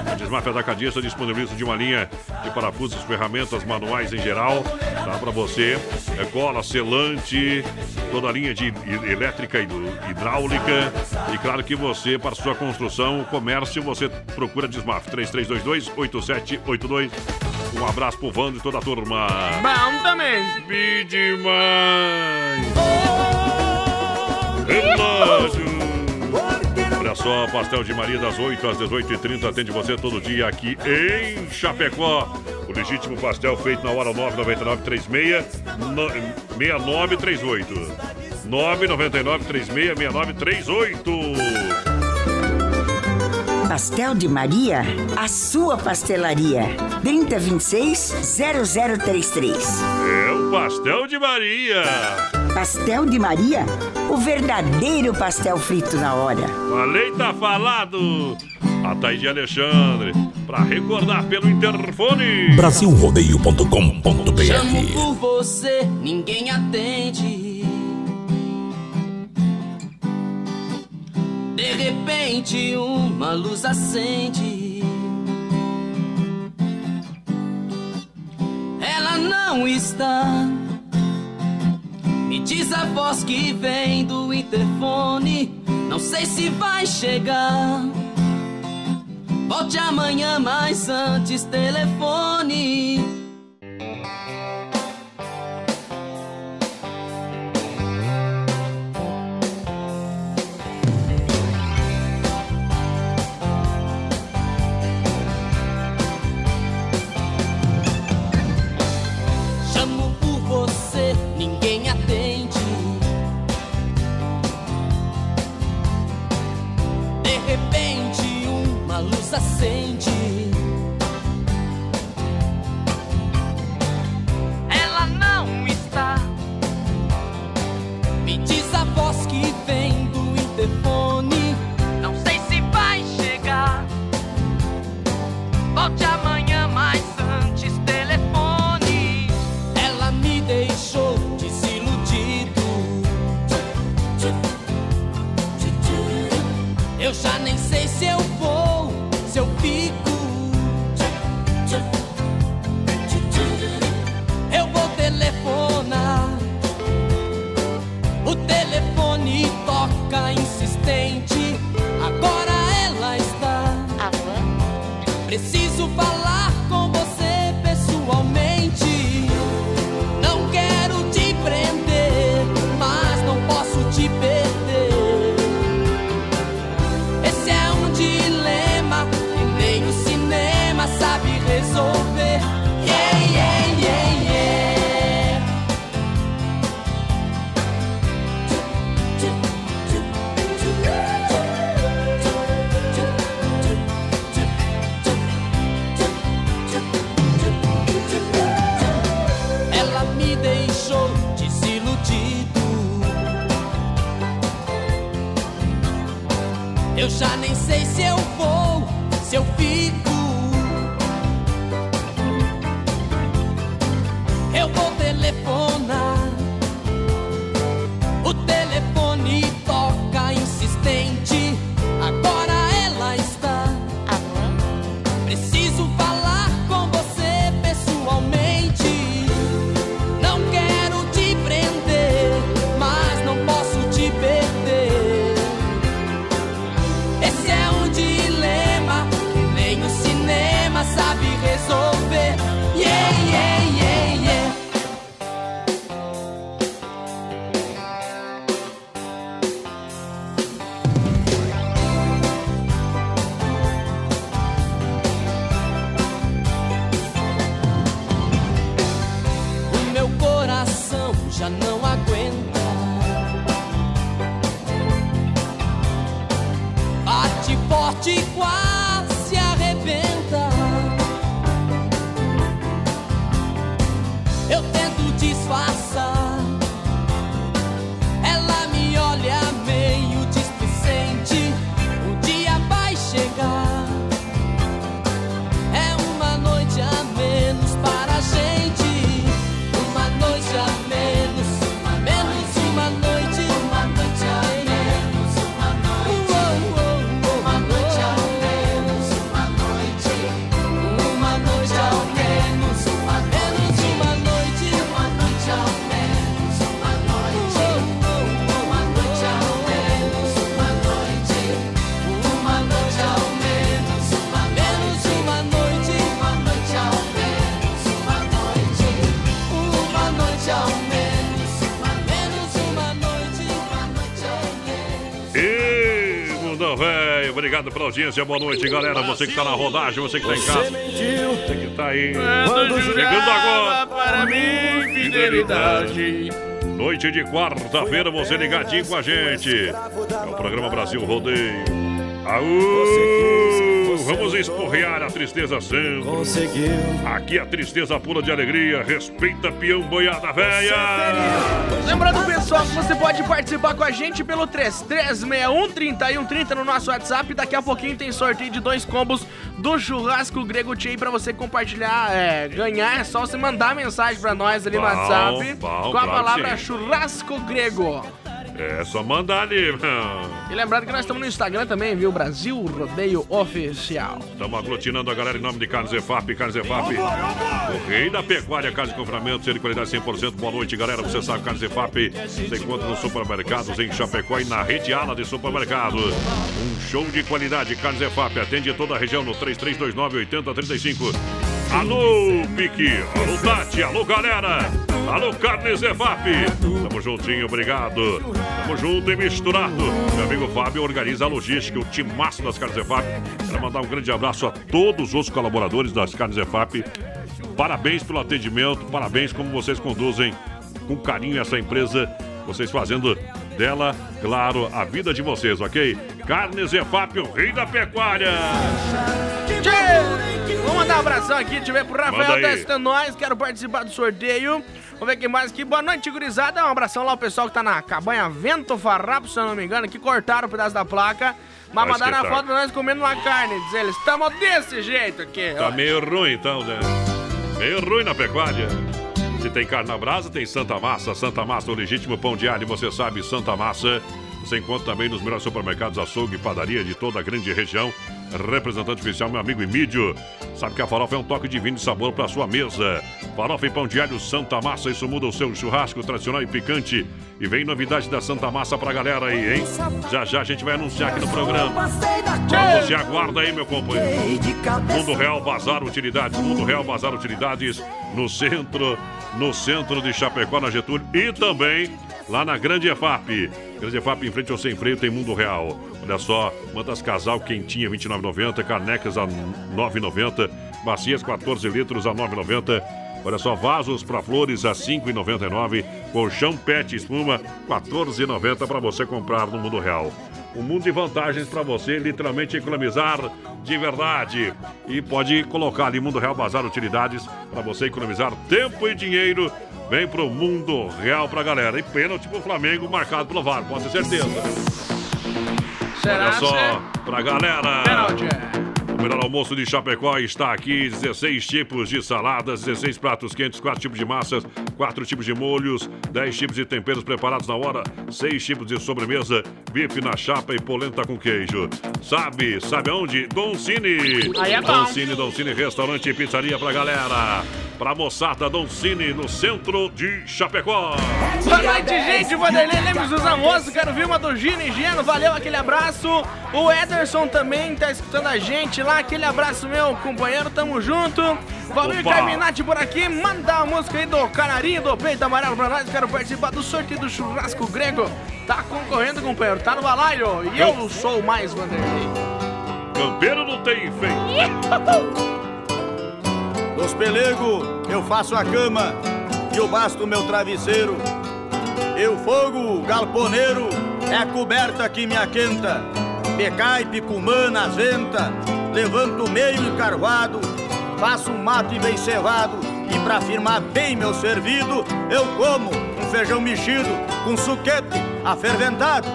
A Desmaf Atacadista disponibiliza de uma linha de parafusos, ferramentas manuais em geral, tá para você. É cola, selante, toda a linha de elétrica e hidráulica. E claro que você, para sua construção, comércio, você procura Desmaf 3322-8782. Um abraço pro Vando e toda a turma. Bom também. Vi demais. Relógio. Olha só, Pastel de Maria das 8 às 18h30 atende você todo dia aqui em Chapecó. O legítimo pastel feito na hora 999 36 6938. 999 36 6938. Pastel de Maria, a sua pastelaria. 3026-0033. É o Pastel de Maria. Pastel de Maria, o verdadeiro pastel frito na hora. Falei, tá falado. A Thaís de Alexandre, pra recordar pelo interfone. Brasilrodeio.com.br Chamo por você, ninguém atende. De repente, uma luz acende. Ela não está. Me diz a voz que vem do interfone. Não sei se vai chegar. Volte amanhã, mas antes telefone. Pela audiência. Boa noite, galera. Você que tá na rodagem, você que tá em casa. Você que tá aí. Chegando agora. Para mim, fidelidade. Noite de quarta-feira, você ligadinho com a gente. É o programa Brasil Rodeio. Aú! Vamos esporrear a tristeza Sandro. Conseguiu. Aqui a tristeza pula de alegria. Respeita peão boiada véia. Lembrando, pessoal, que você pode participar com a gente pelo 3361-3130 no nosso WhatsApp. Daqui a pouquinho tem sorteio de dois combos do churrasco grego Tchê pra você compartilhar, é, ganhar. É só você mandar mensagem pra nós ali no Bom, WhatsApp bom, com a palavra churrasco grego. É só mandar ali. E lembrando que nós estamos no Instagram também, viu? Brasil Rodeio Oficial. Estamos aglutinando a galera em nome de Carnes EFAP. Carnes EFAP, o rei da pecuária, carne de compramento, ser de qualidade 100%. Boa noite, galera. Você sabe, Carnes EFAP, você encontra nos supermercados em Chapecó e na rede ala de supermercado. Um show de qualidade. Carnes EFAP atende toda a região no 3329-8035. Alô, Pique. Alô, Tati. Alô, galera. Alô, Carnes EFAP. Tamo juntinho, obrigado. Tamo junto e misturado. Meu amigo Fábio organiza a logística, o timaço das Carnes EFAP. Quero mandar um grande abraço a todos os colaboradores das Carnes EFAP. Parabéns pelo atendimento, parabéns como vocês conduzem com carinho essa empresa. Vocês fazendo dela, claro, a vida de vocês, ok? Carnes EFAP, o rei da pecuária. Tchê! Mandar um abração aqui, deixa eu ver pro Rafael aí. testando nós, quero participar do sorteio. Vamos ver quem mais aqui. Boa noite, gurizada. Um abração lá ao pessoal que tá na cabanha Vento Farrapo, se eu não me engano, que cortaram o pedaço da placa. Mas mandaram a esquentar. foto pra nós comendo uma carne. Diz eles, estamos desse jeito aqui. Tá meio ruim então, né? Meio ruim na pecuária. Se tem carne na brasa, tem Santa Massa. Santa Massa, o legítimo pão de alho, você sabe, Santa Massa. Você encontra também nos melhores supermercados, açougue e padaria de toda a grande região. Representante oficial, meu amigo Emílio. Sabe que a farofa é um toque divino de sabor para sua mesa. Farofa e pão de alho Santa Massa, isso muda o seu churrasco tradicional e picante. E vem novidade da Santa Massa pra galera aí, hein? Já já a gente vai anunciar aqui no programa. Então você aguarda aí, meu companheiro. Mundo Real Bazar Utilidades, Mundo Real Bazar Utilidades no centro, no centro de Chapecó, na Getúlio e também lá na Grande EFAP. Grande EFAP em frente ao Sem Freio tem Mundo Real. Olha só, mantas casal quentinha 29,90, canecas a 9,90, bacias 14 litros a 9,90. Olha só, vasos para flores a 5,99, colchão pet espuma 14,90 para você comprar no Mundo Real. Um mundo de vantagens para você literalmente economizar de verdade. E pode colocar ali Mundo Real Bazar Utilidades para você economizar tempo e dinheiro. Vem pro Mundo Real pra galera. E pênalti pro Flamengo marcado pelo VAR, pode ter certeza. Será Olha só, que- pra galera. O melhor almoço de Chapecó está aqui. 16 tipos de saladas, 16 pratos quentes, 4 tipos de massas, 4 tipos de molhos, 10 tipos de temperos preparados na hora, 6 tipos de sobremesa, bife na chapa e polenta com queijo. Sabe, sabe aonde? Don Cine. Aí é bom. Don Cine, Don Cine, restaurante e pizzaria pra galera. Pra moçada, Don Cine, no centro de Chapecó. Boa noite, gente. Vanderlei Lemos dos Amoços. Quero vir uma do Gino e Geno. Valeu, aquele abraço. O Ederson também tá escutando a gente lá. Aquele abraço, meu companheiro. Tamo junto. Valeu. Carminati por aqui. Manda a música aí do Canarinho do Peito Amarelo pra nós. Quero participar do sorteio do churrasco grego. Tá concorrendo, companheiro. Tá no balaio. E eu sou mais Vanderlei. Campeiro não tem feito. Dos pelego eu faço a cama e eu basto meu travesseiro. Eu fogo galponeiro é a coberta que me aquenta. Becai, picumã venta, levanto meio encarvado, faço um mate bem cevado e pra firmar bem meu servido, eu como um feijão mexido com suquete aferventado.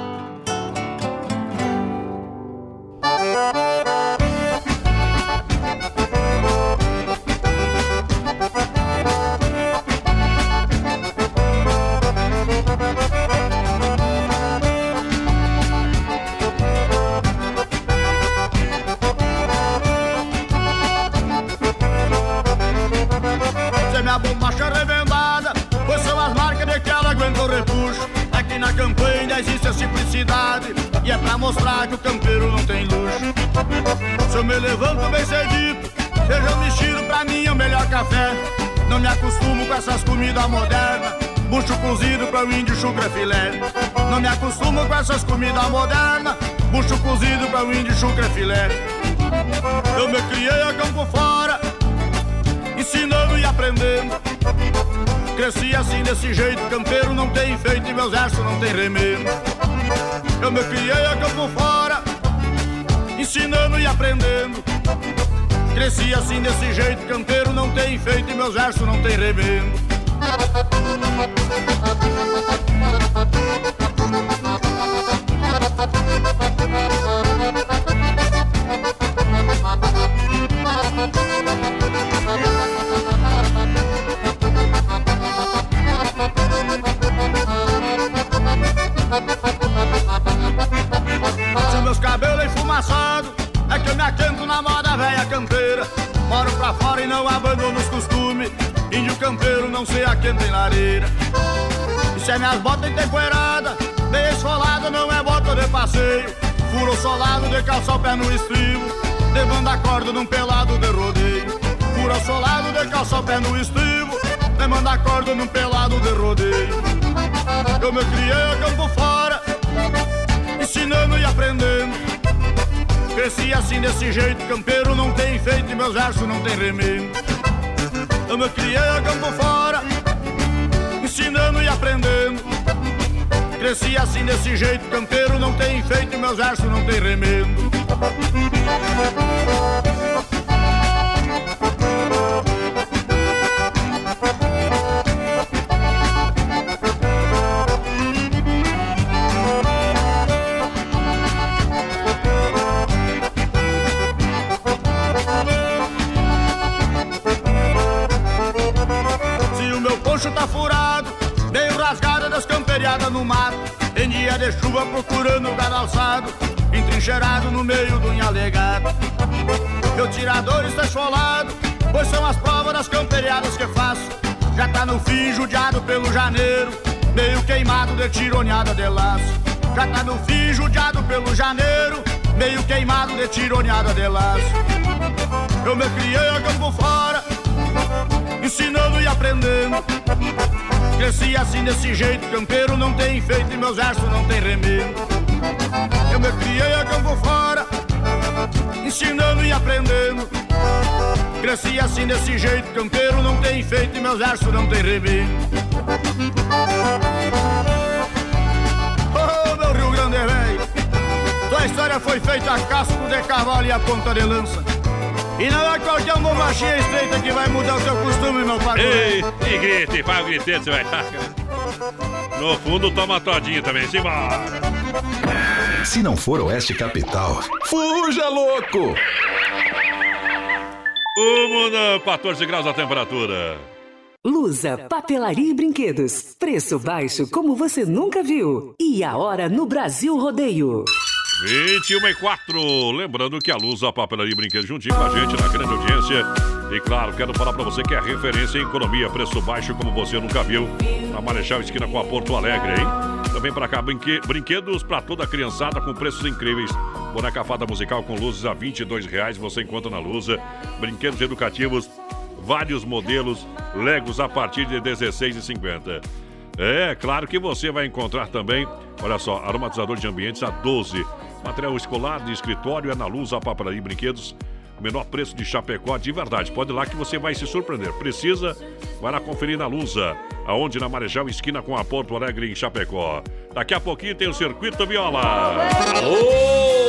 Simplicidade, e é pra mostrar que o campeiro não tem luxo. Se eu me levanto bem cedito, feijão mexido pra mim é o melhor café. Não me acostumo com essas comidas modernas, bucho cozido pra o índio chucra filé. Não me acostumo com essas comidas modernas, bucho cozido pra mim de chucre filé. Eu me criei a campo fora, ensinando e aprendendo. Cresci assim desse jeito, campeiro não tem feito e meus versos não tem remendo. Eu me criei a campo fora, ensinando e aprendendo. Cresci assim desse jeito, campeiro não tem feito e meus versos não tem remendo. Tem lareira. Se é minhas botas entempoeiradas, bem esfolada não é bota de passeio. Furo solado de calçar o pé no estribo, levando a corda num pelado de rodeio. Furo solado de calçar o pé no estribo, levando a corda num pelado de rodeio. Eu me criei a campo fora, ensinando e aprendendo. Cresci assim desse jeito, campeiro não tem feito e meus versos não tem remendo. Eu me criei a campo fora, ensinando e aprendendo. Cresci assim desse jeito, campeiro não tem feito, meus versos não tem remendo. Entrincheirado no meio do alegado. Meu tirador está esfolado, pois são as provas das camperiadas que faço. Já tá no fim, judiado pelo janeiro, meio queimado de tironeada de laço. Já tá no fim, judiado pelo janeiro, meio queimado de tironeada de laço. Eu me criei a campo fora, ensinando e aprendendo. Cresci assim desse jeito, campeiro não tem feito e meus versos não tem remendo. Eu me criei a campo fora, ensinando e aprendendo. Cresci assim desse jeito, campeiro não tem feito e meus versos não tem remendo. Oh, meu Rio Grande velho, tua história foi feita a casco de cavalo e a ponta de lança. E não é qualquer uma machinha estreita que vai mudar o teu costume, meu pai. Ei, e grite, faz o griteiro, você vai. No fundo, toma todinho também, simbora. Se não for Oeste Capital, fuja louco! Na 14 graus a temperatura. Lusa, papelaria e brinquedos. Preço baixo como você nunca viu. E a hora no Brasil Rodeio. 21 e 4. Lembrando que a Luz, a papelaria e brinquedos juntinho com a gente na grande audiência. E claro, quero falar pra você que é referência em economia, preço baixo como você nunca viu. Na Marechal Esquina com a Porto Alegre, hein? Também pra cá, brinque- brinquedos pra toda a criançada com preços incríveis. Boneca fada musical com luzes a 22 reais você encontra na Lusa. Brinquedos educativos, vários modelos, Legos a partir de R$ 16,50. É, claro que você vai encontrar também, olha só, aromatizador de ambientes a 12. Material escolar de escritório é na Luz, a papelaria e brinquedos. Menor preço de Chapecó, de verdade. Pode ir lá que você vai se surpreender. Precisa? Vai lá conferir na Lusa, aonde na Marejal, esquina com a Porto Alegre, em Chapecó. Daqui a pouquinho tem o Circuito Viola. Alô,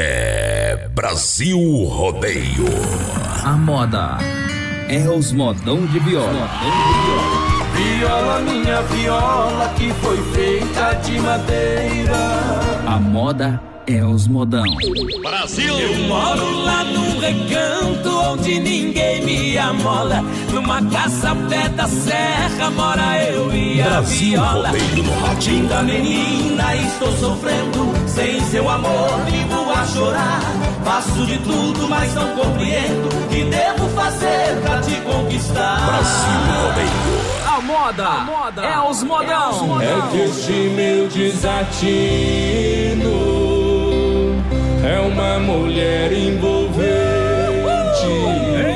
É Brasil Rodeio. A moda é os modão de viola. Viola, minha viola, que foi feita de madeira. A moda é os modão. Brasil! Eu moro lá num recanto onde ninguém me amola. Numa casa pé da serra mora eu e a Brasil viola. rodeio no rádio. Linda menina, estou sofrendo Sem seu amor vivo a chorar. Faço de tudo, mas não compreendo o que devo fazer pra te conquistar. Brasil Rodeio. A moda, a moda é os modão. É que este meu desatino é uma mulher envolvente.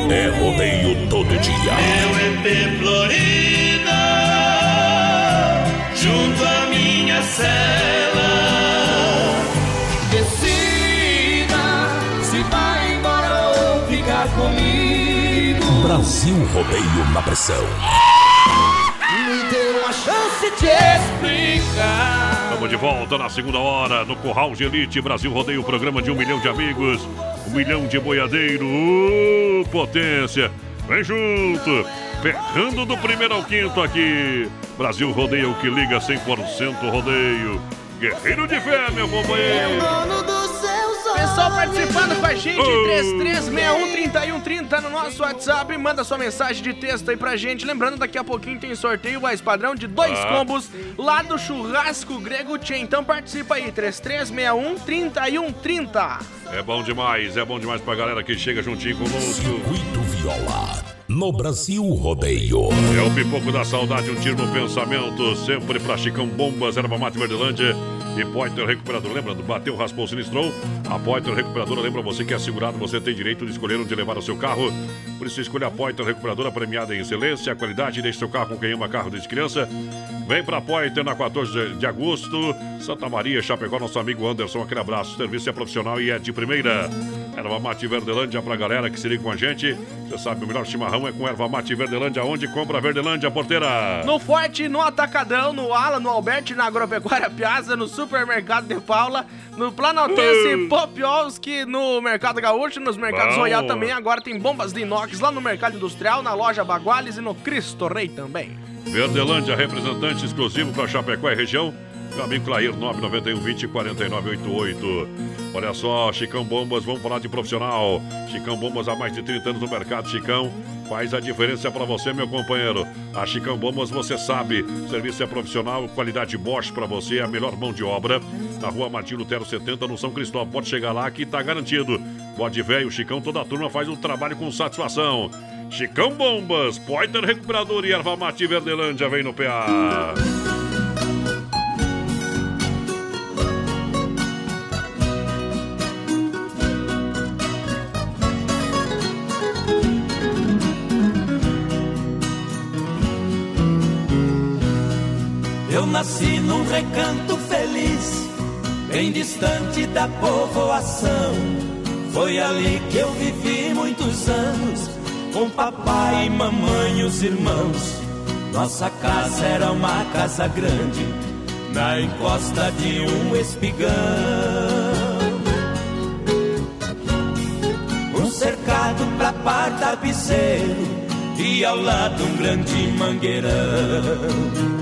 É rodeio todo dia. Meu EP Florida, junto à minha cela. Brasil Rodeio na pressão. Me dê uma chance de explicar. Estamos de volta na segunda hora no Corral de Elite Brasil Rodeio, programa de um milhão de amigos, um milhão de boiadeiro, Ô, potência. Vem junto, ferrando do primeiro ao quinto aqui. Brasil Rodeio que liga 100% rodeio. Guerreiro de fé, meu companheiro. Pessoal participando com a gente, Oh. 33613130 no nosso WhatsApp. Manda sua mensagem de texto aí pra gente. Lembrando, daqui a pouquinho tem sorteio mais padrão de dois Ah. combos lá do Churrasco Grego Tchê. Então participa aí, 33613130. É bom demais, é bom demais pra galera que chega juntinho conosco. Circuito Viola. No Brasil Rodeio. É o pipoco da saudade, um tiro no pensamento. Sempre pra Chicão Bombas, Erva Mate Verdelândia e Poiter Recuperador. Lembrando, bateu, raspou, sinistrou. A Poiter Recuperadora lembra você que é segurado, você tem direito de escolher onde levar o seu carro. Por isso, escolha a Poiter Recuperadora premiada em excelência, qualidade deixe seu carro com quem ama carro desde criança. Vem pra Poiter na 14 de agosto. Santa Maria, Chapecó, nosso amigo Anderson. Aquele abraço. Serviço é profissional e é de primeira. Erva Mate Verdelândia pra galera que se liga com a gente. Você sabe, o melhor chimarrão é com Erva Mate Verdelândia. Onde compra Verdelândia, porteira? No Forte, no Atacadão, no Ala, no Alberti, na Agropecuária Piazza, no Supermercado de Paula, no Planaltense Hum. Popiolski, no Mercado Gaúcho, nos Mercados Bom. Royal também. Agora tem bombas de inox lá no Mercado Industrial, na loja Baguales e no Cristo Rei também. Verdelândia, representante exclusivo para Chapecó e região. Meu amigo Clair, 991 20 4988. Olha só, Chicão Bombas, vamos falar de profissional. Chicão Bombas há mais de 30 anos no mercado. Chicão faz a diferença para você, meu companheiro. A Chicão Bombas, você sabe, serviço é profissional, qualidade Bosch para você, a melhor mão de obra. Na rua Martim Lutero 70, no São Cristóvão. Pode chegar lá que tá garantido. Pode velho, Chicão, toda a turma faz o trabalho com satisfação. Chicão Bombas, Poiter Recuperador e Erva Mate Verdelândia vem no PA. Nasci num recanto feliz, bem distante da povoação. Foi ali que eu vivi muitos anos, com papai mamãe e os irmãos. Nossa casa era uma casa grande, na encosta de um espigão. Um cercado pra par tapeceiro, e ao lado um grande mangueirão.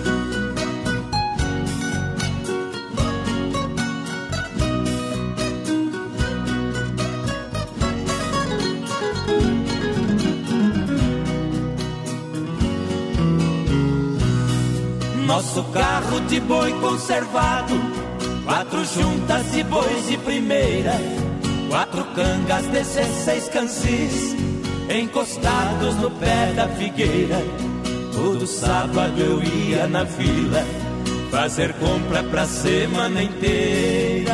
Nosso carro de boi conservado, quatro juntas de bois de primeira, quatro cangas, 16 cansis, encostados no pé da figueira. Todo sábado eu ia na vila, fazer compra pra semana inteira.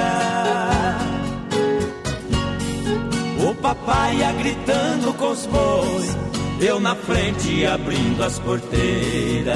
O papai ia gritando com os bois, eu na frente abrindo as porteiras.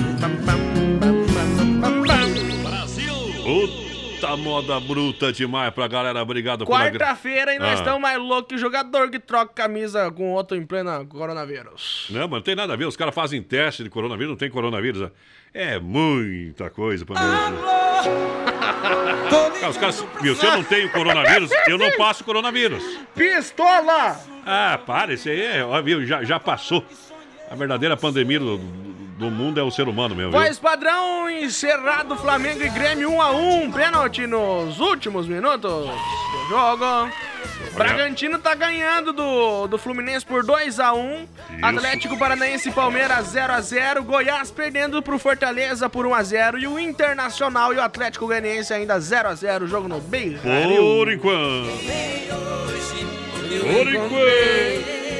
Puta moda bruta demais pra galera. Obrigado Quarta-feira e nós Ah. estamos mais loucos que jogador que troca camisa com outro em plena coronavírus. Não, mas não tem nada a ver. Os caras fazem teste de coronavírus, não tem coronavírus. né? É muita coisa pra mim. Os caras, viu, se eu não tenho coronavírus, eu não passo coronavírus. Pistola! Ah, para, isso aí é, ó, viu, já, já passou. A verdadeira pandemia do, do mundo é o ser humano mesmo? Voz padrão encerrado Flamengo e Grêmio 1 a 1 pênalti nos últimos minutos do jogo. Bragantino tá ganhando do, do Fluminense por 2 a 1 Atlético Paranaense e Palmeiras 0 a 0 Goiás perdendo pro Fortaleza por 1 a 0 E o Internacional e o Atlético Goianiense ainda 0 a 0 Jogo no Beira Por enquanto. Por enquanto.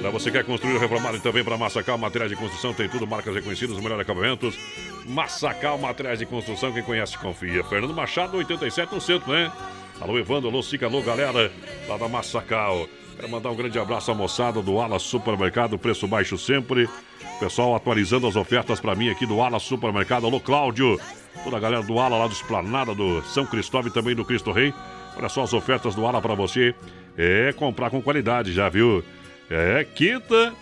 Para você quer construir ou reformar também para Massacal Materiais de Construção, tem tudo, marcas reconhecidas, melhores acabamentos. Massacal Materiais de Construção, quem conhece, confia. Fernando Machado, 87 no centro, né? Alô, Evandro, alô, Sica, alô, galera, lá da Massacal. Quero mandar um grande abraço à moçada do Ala Supermercado, preço baixo sempre. Pessoal atualizando as ofertas para mim aqui do Ala Supermercado. Alô, Cláudio, toda a galera do Ala lá do Esplanada, do São Cristóvão e também do Cristo Rei. Olha só as ofertas do Ala para você. É comprar com qualidade, já viu? É quinta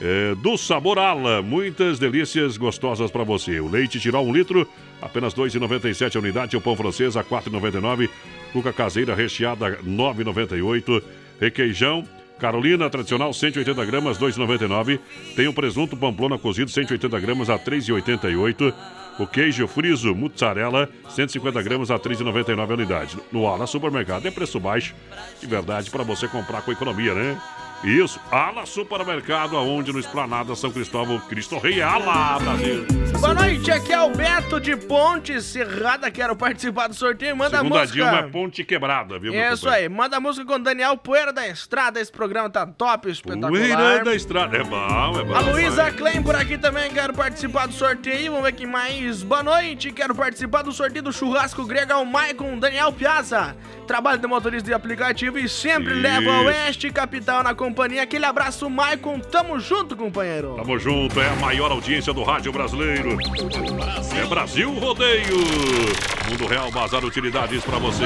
é, do sabor Ala. Muitas delícias gostosas para você. O leite tirar um litro, apenas R$ 2,97 a unidade. O pão francês a R$ 4,99. Cuca caseira recheada R$ 9,98. Requeijão. Carolina tradicional 180 gramas 2,99. Tem o presunto pamplona cozido 180 gramas a 3,88. O queijo friso mussarela 150 gramas a 3,99 a unidade. No Ala Supermercado é preço baixo de verdade para você comprar com economia, né? Isso, Ala Supermercado, aonde no Esplanada São Cristóvão, Cristo Rei, Ala, Brasil. Boa noite, aqui é o Beto de Ponte Serrada, quero participar do sorteio, manda Segunda música. Dilma é ponte quebrada, viu, meu Isso aí, manda música com Daniel Poeira da Estrada, esse programa tá top, espetacular. Poeira da estrada, é bom, é bom. A Luísa vai. Klein por aqui também, quero participar do sorteio. Vamos ver quem mais. Boa noite, quero participar do sorteio do churrasco grego ao Maicon Daniel Piazza. Trabalho de motorista de aplicativo e sempre Isso. leva a Oeste Capital na companhia. Aquele abraço, Maicon. Tamo junto, companheiro. Tamo junto, é a maior audiência do rádio brasileiro. É Brasil Rodeio. Mundo Real Bazar Utilidades pra você.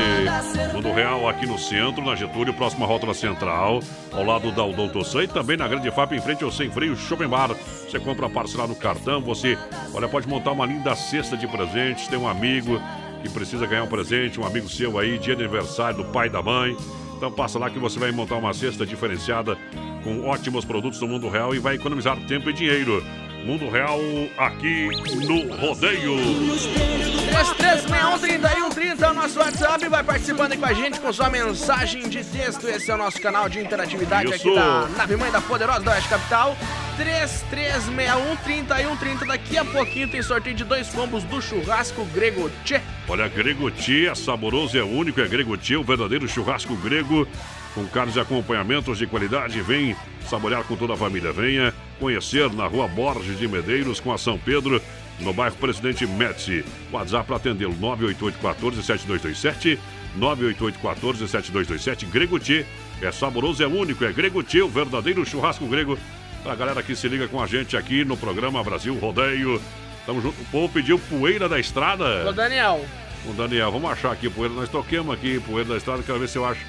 Mundo Real aqui no centro, na Getúlio, próxima rótula central, ao lado da Odontosan e também na Grande FAP, em frente ao Sem Freio Shopping Bar. Você compra parcelar no cartão, você, olha, pode montar uma linda cesta de presentes, tem um amigo que precisa ganhar um presente, um amigo seu aí, de aniversário do pai da mãe. Então passa lá que você vai montar uma cesta diferenciada com ótimos produtos do mundo real e vai economizar tempo e dinheiro. Mundo Real aqui no Rodeio. 3361 é o nosso WhatsApp. Vai participando aí com a gente com sua mensagem de texto. Esse é o nosso canal de interatividade Isso. aqui da Nave Mãe da Poderosa da Oeste Capital. 3361 Daqui a pouquinho tem sorteio de dois combos do churrasco grego Tchê. Olha, Gregoti é saboroso, é único, é Gregoti, o verdadeiro churrasco grego com carnes e acompanhamentos de qualidade. Vem saborear com toda a família. Venha conhecer na rua Borges de Medeiros com a São Pedro, no bairro Presidente Médici. WhatsApp para atendê-lo 988-14-7227. 988-14-7227. Gregoti é saboroso, é único, é Gregoti, o verdadeiro churrasco grego. Pra galera que se liga com a gente aqui no programa Brasil Rodeio. Tamo junto. O povo pediu poeira da estrada. Ô, Daniel, com o Daniel. Vamos achar aqui, poeira. Nós toquemos aqui, poeira da estrada. Quero ver se eu acho.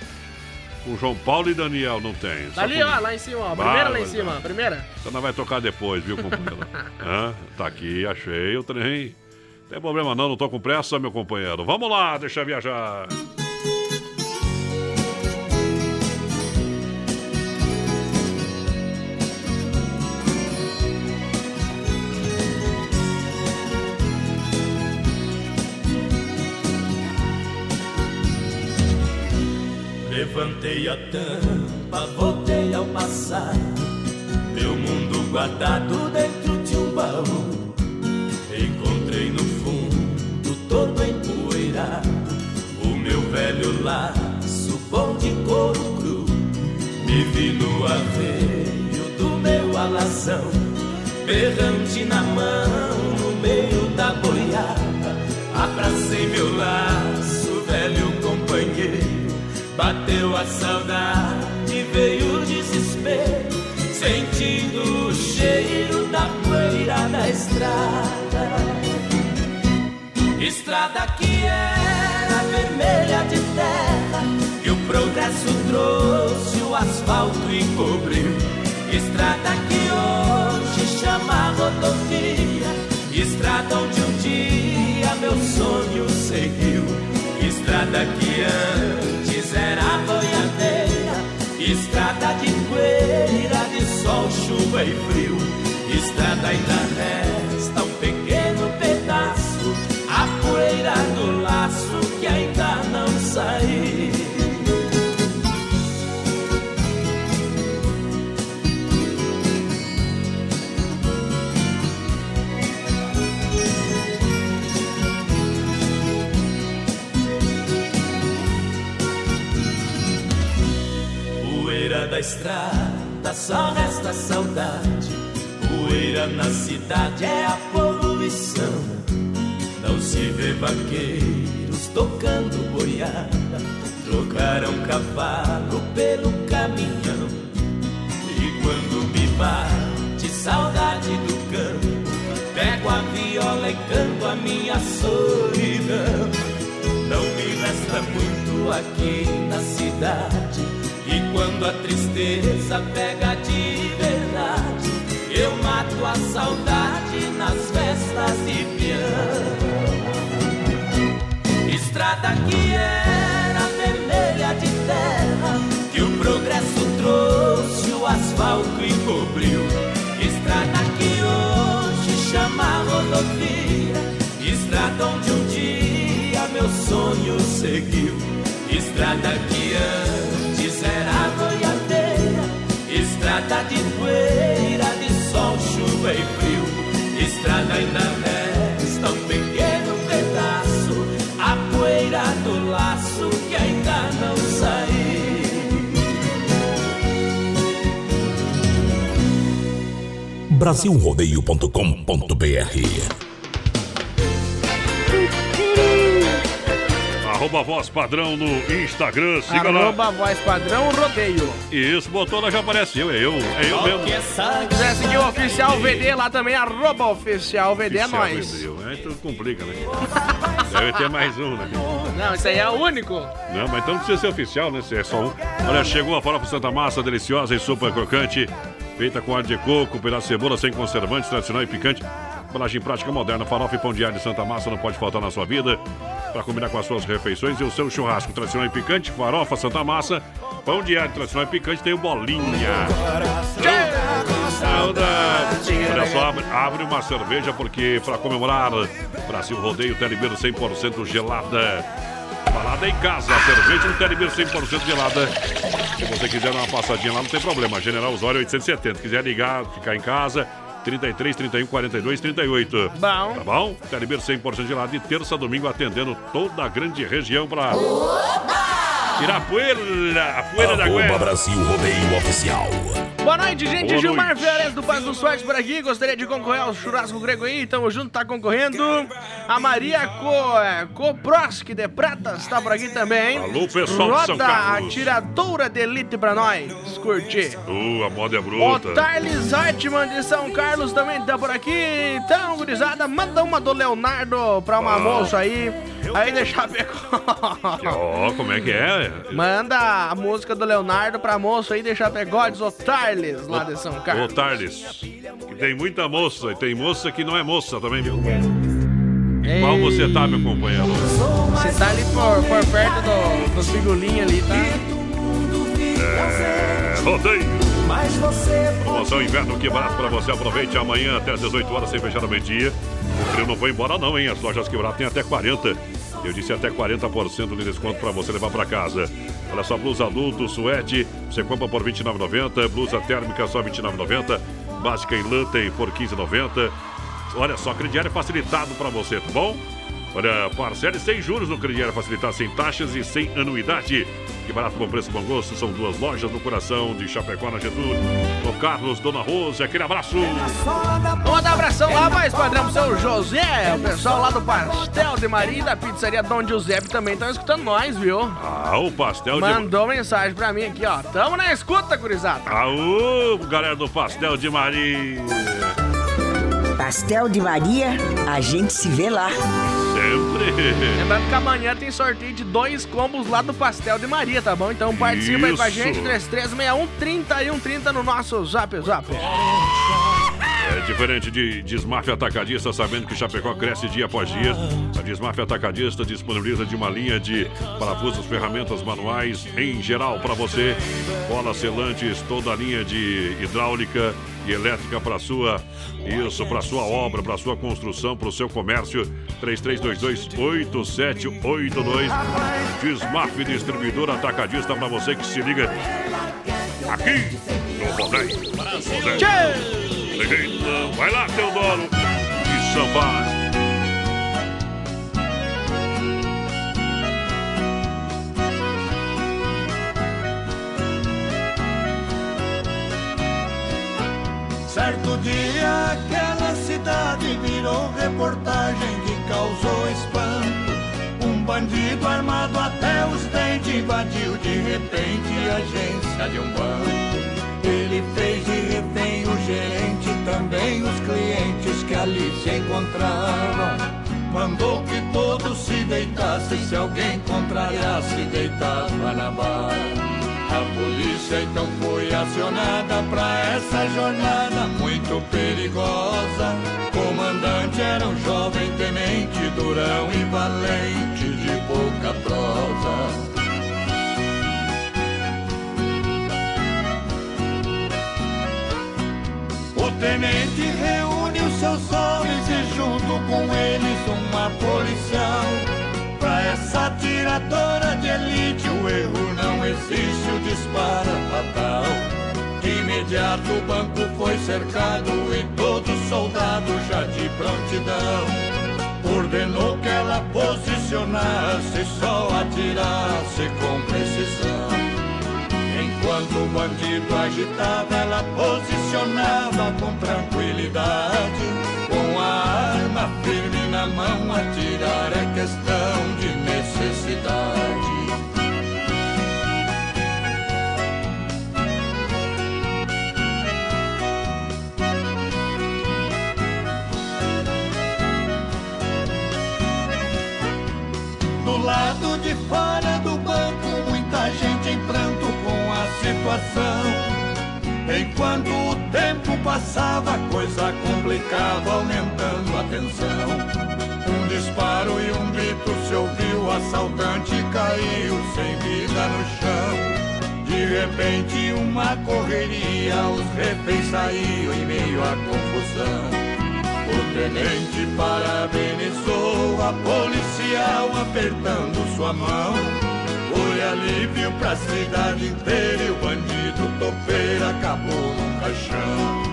Com João Paulo e Daniel, não tem. Só Ali, com- ó, lá em cima, ó. Primeira lá em cima, primeira. Então nós vai tocar depois, viu, companheiro? Hã? Tá aqui, achei o trem. Tem problema não, não tô com pressa, meu companheiro. Vamos lá, deixa viajar. Levantei a tampa, voltei ao passado. Meu mundo guardado dentro de um baú. Encontrei no fundo, todo empoeirado. O meu velho laço, bom de couro cru. Me vi no arreio do meu alazão. Berrante na mão, no meio da boiada. Abracei meu laço. Bateu a saudade, veio o desespero, sentindo o cheiro da poeira da estrada. Estrada que era vermelha de terra, que o progresso trouxe, o asfalto encobriu. Estrada que hoje chama rodovia, estrada onde um dia meu sonho seguiu. Estrada que era boiadeira, estrada de poeira, de sol, chuva e frio. Estrada ainda resta um pequeno pedaço, a poeira do laço que ainda não saiu. É a poluição. Não se vê vaqueiros tocando boiada. Trocaram cavalo pelo caminhão. E quando me bate saudade do campo, pego a viola e canto a minha solidão. Não me resta muito aqui na cidade. E quando a tristeza pega de verdade, eu mato a saudade festas de peão. Estrada que era vermelha de terra, que o progresso trouxe, o asfalto encobriu. Estrada que hoje chama rodovia, estrada onde um dia meu sonho seguiu. Estrada que antes era boiadeira, estrada de poeira, de sol, chuva e frio. Estrada ainda resta um pequeno pedaço, a poeira do laço que ainda não saiu. Brasilrodeio.com.br Arroba voz padrão no Instagram, siga lá. Arroba voz padrão rodeio. Isso, botou lá já aparece eu, é eu, é eu mesmo. Se quiser seguir o oficial VD lá também, arroba oficial VD é Oficial nóis. vendeu. É, tudo complica, né? Deve ter mais um, né? Não, isso aí é o único. Não, mas então não precisa ser oficial, né? Se é só um. Olha, chegou a farofa Santa Massa, deliciosa e super crocante. Feita com ar de coco, pedaço de cebola, sem conservantes, tradicional e picante. Embalagem prática moderna, farofa e pão de alho de Santa Massa não pode faltar na sua vida. Para combinar com as suas refeições e o seu churrasco tradicional e picante, farofa Santa Massa, pão de alho tradicional e picante, tem o bolinha. Saudade. Olha só, abre, abre uma cerveja porque para comemorar Brasil Rodeio Telebir 100% gelada. Balada em casa, cerveja no Telebir 100% gelada. Se você quiser dar uma passadinha lá, não tem problema. General Osório 870. Se quiser ligar, ficar em casa, 33 31 42 38. Bom. Tá bom? Telebir 100% gelado de terça a domingo atendendo toda a grande região para tirar a poeira, a poeira da guerra. Brasil Rodeio Oficial. Boa noite, gente. Boa Gilmar noite. Do Paz do Sorte por aqui. Gostaria de concorrer ao churrasco grego aí. Tamo junto, tá concorrendo. A Maria Co, é, de Pratas tá por aqui também? Alô, pessoal de São Roda a Carlos. tiradora de elite pra nós. Curtir. Uh, a moda é O bruta. Tarles Hartmann de São Carlos também tá por aqui. Então, gurizada, manda uma do Leonardo pra uma Ah. moça aí. Aí de Chapecó. Ó, como é que é? Manda a música do Leonardo pra moço aí de Chapecó, diz o Tarles, lá de São Carlos. Tardes. Que tem muita moça e tem moça que não é moça também, viu? Qual você tá, meu companheiro? Você tá ali por, por perto do, dos figulinhos ali, tá? É, rodeio. Promoção Inverno que barato pra você. Aproveite amanhã até às 18 horas sem fechar o meio-dia. O frio não foi embora não, hein? As lojas que barato tem até 40. Eu disse até 40% de desconto pra você levar pra casa. Olha só, blusa adulto, suede, você compra por R$ 29,90. Blusa térmica só R$ 29,90. Básica em lã tem por R$ 15,90. Olha só, crediário facilitado pra você, tá bom? Olha, parcele sem juros no crediário facilitado, sem taxas e sem anuidade. Que barato, bom preço, bom gosto. São duas lojas no coração de Chapecó, na Getúlio. O Carlos, Dona Rosa, aquele abraço. Um abração lá, mais padrão pro seu José, o pessoal lá do Pastel de Maria e da pizzaria Dom Giuseppe também estão escutando nós, viu? Ah, o pastel de... Mandou mensagem pra mim aqui, ó. Tamo na escuta, gurizada. Aô, galera do Pastel de Maria. Pastel de Maria, a gente se vê lá. Sempre. Lembrando que amanhã tem sorteio de dois combos lá do Pastel de Maria, tá bom? Então participa aí com a Isso. gente, 3361 3130 no nosso Zap Zap. É diferente de Desmaf Atacadista, sabendo que Chapecó cresce dia após dia. A Desmaf Atacadista disponibiliza de uma linha de parafusos, ferramentas manuais em geral para você. Bolas selantes, toda a linha de hidráulica e elétrica para sua isso, para sua obra, para sua construção, para o seu comércio. 3322-8782. Desmaf Distribuidor Atacadista para você que se liga aqui no Rodeio. Rodeio. Vai lá, Teodoro. E samba. Certo dia aquela cidade virou reportagem que causou espanto. Um bandido armado até os dentes invadiu de repente a agência de um banco. Fez de refém o gerente, também os clientes que ali se encontravam. Mandou que todos se deitassem, se alguém contrariasse, deitava na barra. A polícia então foi acionada pra essa jornada muito perigosa. Comandante era um jovem tenente, durão e valente, de pouca prosa. Tenente reúne os seus homens e junto com eles uma policial. Pra essa tiradora de elite o erro não existe, o disparo é fatal. De imediato o banco foi cercado e todo soldado já de prontidão. Ordenou que ela posicionasse, só atirasse com precisão. Enquanto o bandido agitava, ela posicionava com tranquilidade. Com a arma firme na mão, atirar é questão de necessidade. Do lado de fora do banco, situação. Enquanto o tempo passava, a coisa complicava, aumentando a tensão. Um disparo e um grito se ouviu, o assaltante caiu sem vida no chão. De repente, uma correria, os reféns saíam em meio à confusão. O tenente parabenizou a policial apertando sua mão. Foi alívio pra cidade inteira e o bandido topeiro acabou no caixão.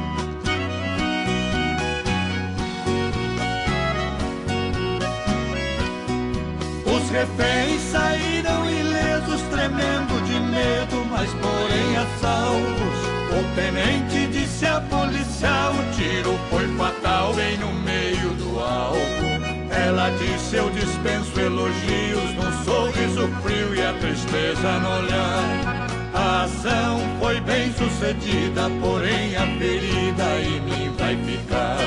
Os reféns saíram ilesos, tremendo de medo, mas porém a salvos. O tenente disse à policial: o tiro foi fatal, bem no meio do alvo. Ela disse eu dispenso elogios Num sorriso frio e a tristeza no olhar. A ação foi bem sucedida Porém a ferida em mim vai ficar.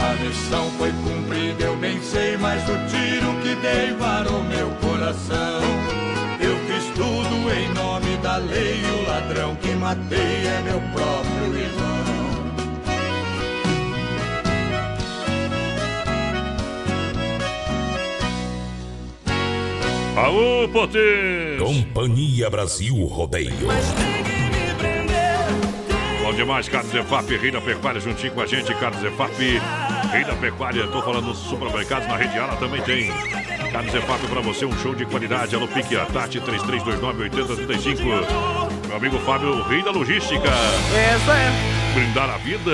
A missão foi cumprida, eu bem sei mas o tiro que dei varou meu coração. Eu fiz tudo em nome da lei O ladrão que matei é meu próprio irmão. Aô, potência! Companhia Brasil Rodeio. Bom demais, Carlos Efap, Rei da Pecuária, juntinho com a gente, Carlos Efap, Rei da Pecuária, tô falando dos supermercados, na rede Ala também tem. Carlos Efap pra você, um show de qualidade, alô Pique, a Tati, 3329-8035. Meu amigo Fábio, Rei da Logística. Essa é. Brindar a vida,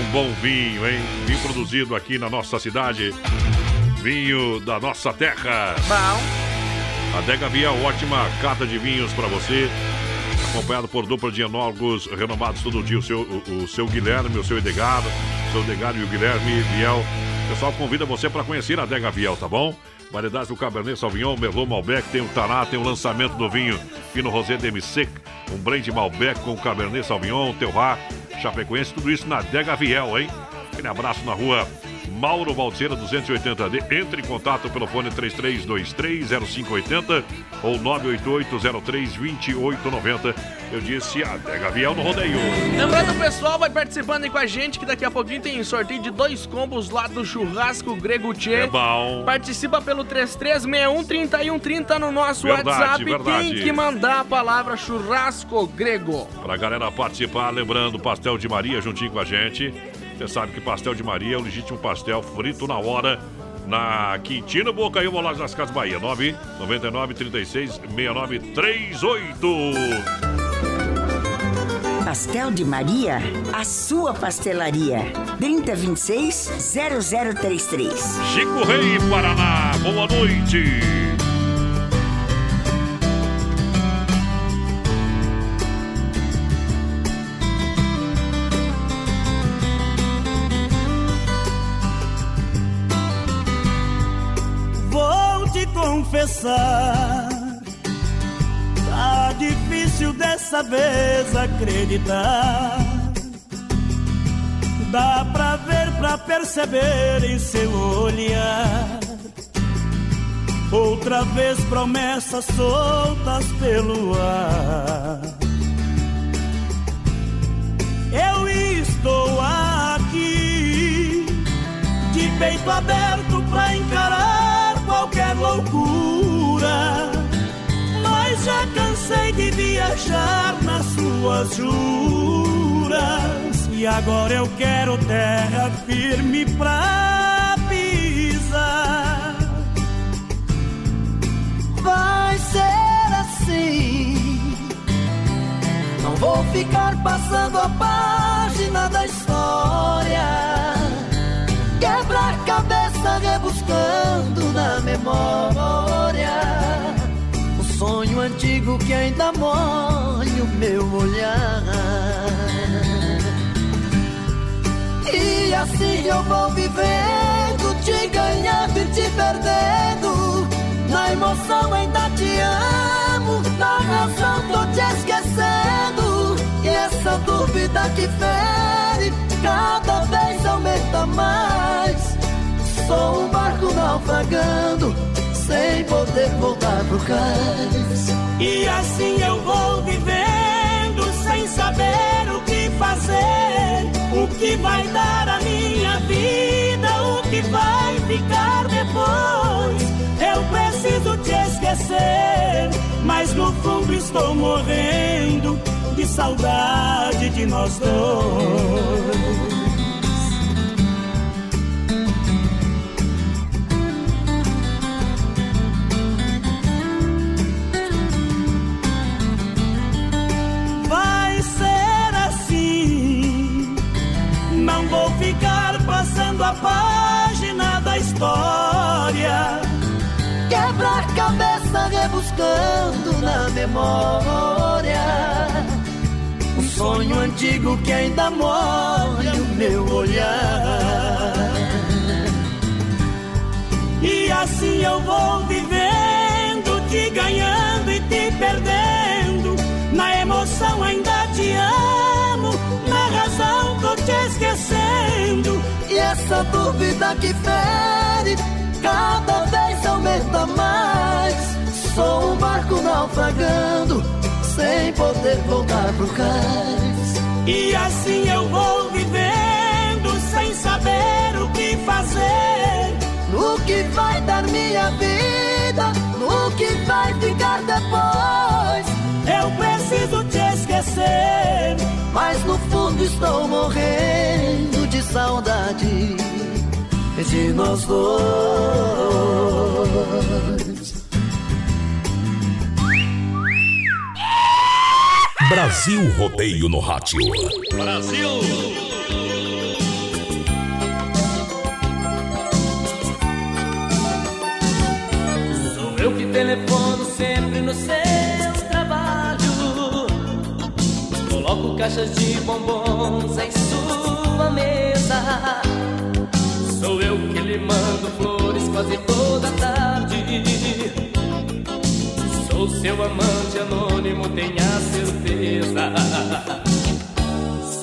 um bom vinho, hein? Vinho produzido aqui na nossa cidade, vinho da nossa terra. Bom. Adega Via, ótima carta de vinhos pra você acompanhado por dupla de enólogos renomados todo dia, o seu, o, o seu Guilherme, o seu Edgardo, o seu Edgardo e o Guilherme Viel. O pessoal convida você para conhecer a Adega Viel, tá bom? Variedades do Cabernet Sauvignon, Merlot, Malbec, tem o Taná, tem o lançamento do vinho Fino Rosé Demi-Sec, um blend Malbec com Cabernet Sauvignon, Terroir, Chapecoense, tudo isso na Adega Viel, hein? Aquele abraço na rua Mauro Balseira 280D. Entre em contato pelo fone 33230580 ou 988032890. Eu disse Adega Viel no rodeio. Lembrando, o pessoal vai participando aí com a gente, que daqui a pouquinho tem sorteio de dois combos lá do Churrasco Grego Tchê. É bom. Participa pelo 3361-3130 no nosso Verdade, WhatsApp. verdade. Tem que mandar a palavra Churrasco Grego. Pra galera participar, lembrando, pastel de Maria juntinho com a gente. Você sabe que pastel de Maria é o legítimo pastel frito na hora. Na Quintino Boca e loja das Casas Bahia. 9 99 36 69 38. Pastel de Maria, a sua pastelaria. 3026-0033. Chico Rei, Paraná. Boa noite. Confessar, tá difícil dessa vez acreditar. Dá pra ver, pra perceber em seu olhar. Outra vez promessas soltas pelo ar. Eu estou aqui de peito aberto pra encarar qualquer loucura. Mas já cansei de viajar nas suas juras. E agora eu quero terra firme pra pisar. Vai ser assim. Não vou ficar passando a página da história. Quebra-cabeça rebuscando na memória. O sonho antigo que ainda molha o meu olhar. E assim eu vou vivendo, te ganhando e te perdendo. Na emoção ainda te amo, na razão tô te esquecendo. E essa dúvida que fere, cada vez aumenta mais. Sou um barco naufragando, sem poder voltar pro cais. E assim eu vou vivendo sem saber o que fazer, o que vai dar a minha vida, o que vai ficar depois. Eu preciso te esquecer, mas no fundo estou morrendo de saudade de nós dois. Passando a página da história. Quebra-cabeça rebuscando na memória. Um sonho antigo que ainda molha o meu olhar. E assim eu vou vivendo, te ganhando e te perdendo. Na emoção ainda essa dúvida que fere, cada vez aumenta mais. Sou um barco naufragando, sem poder voltar pro cais. E assim eu vou vivendo sem saber o que fazer. No que vai dar minha vida, no que vai ficar depois. Eu preciso te esquecer, mas no fundo estou morrendo saudade de nós dois. Brasil Rodeio no Rádio. Brasil! Sou eu que telefono sempre no seu trabalho. Coloco caixas de bombons em sua Sou eu que lhe mando flores quase toda tarde. Sou seu amante anônimo, tenha certeza.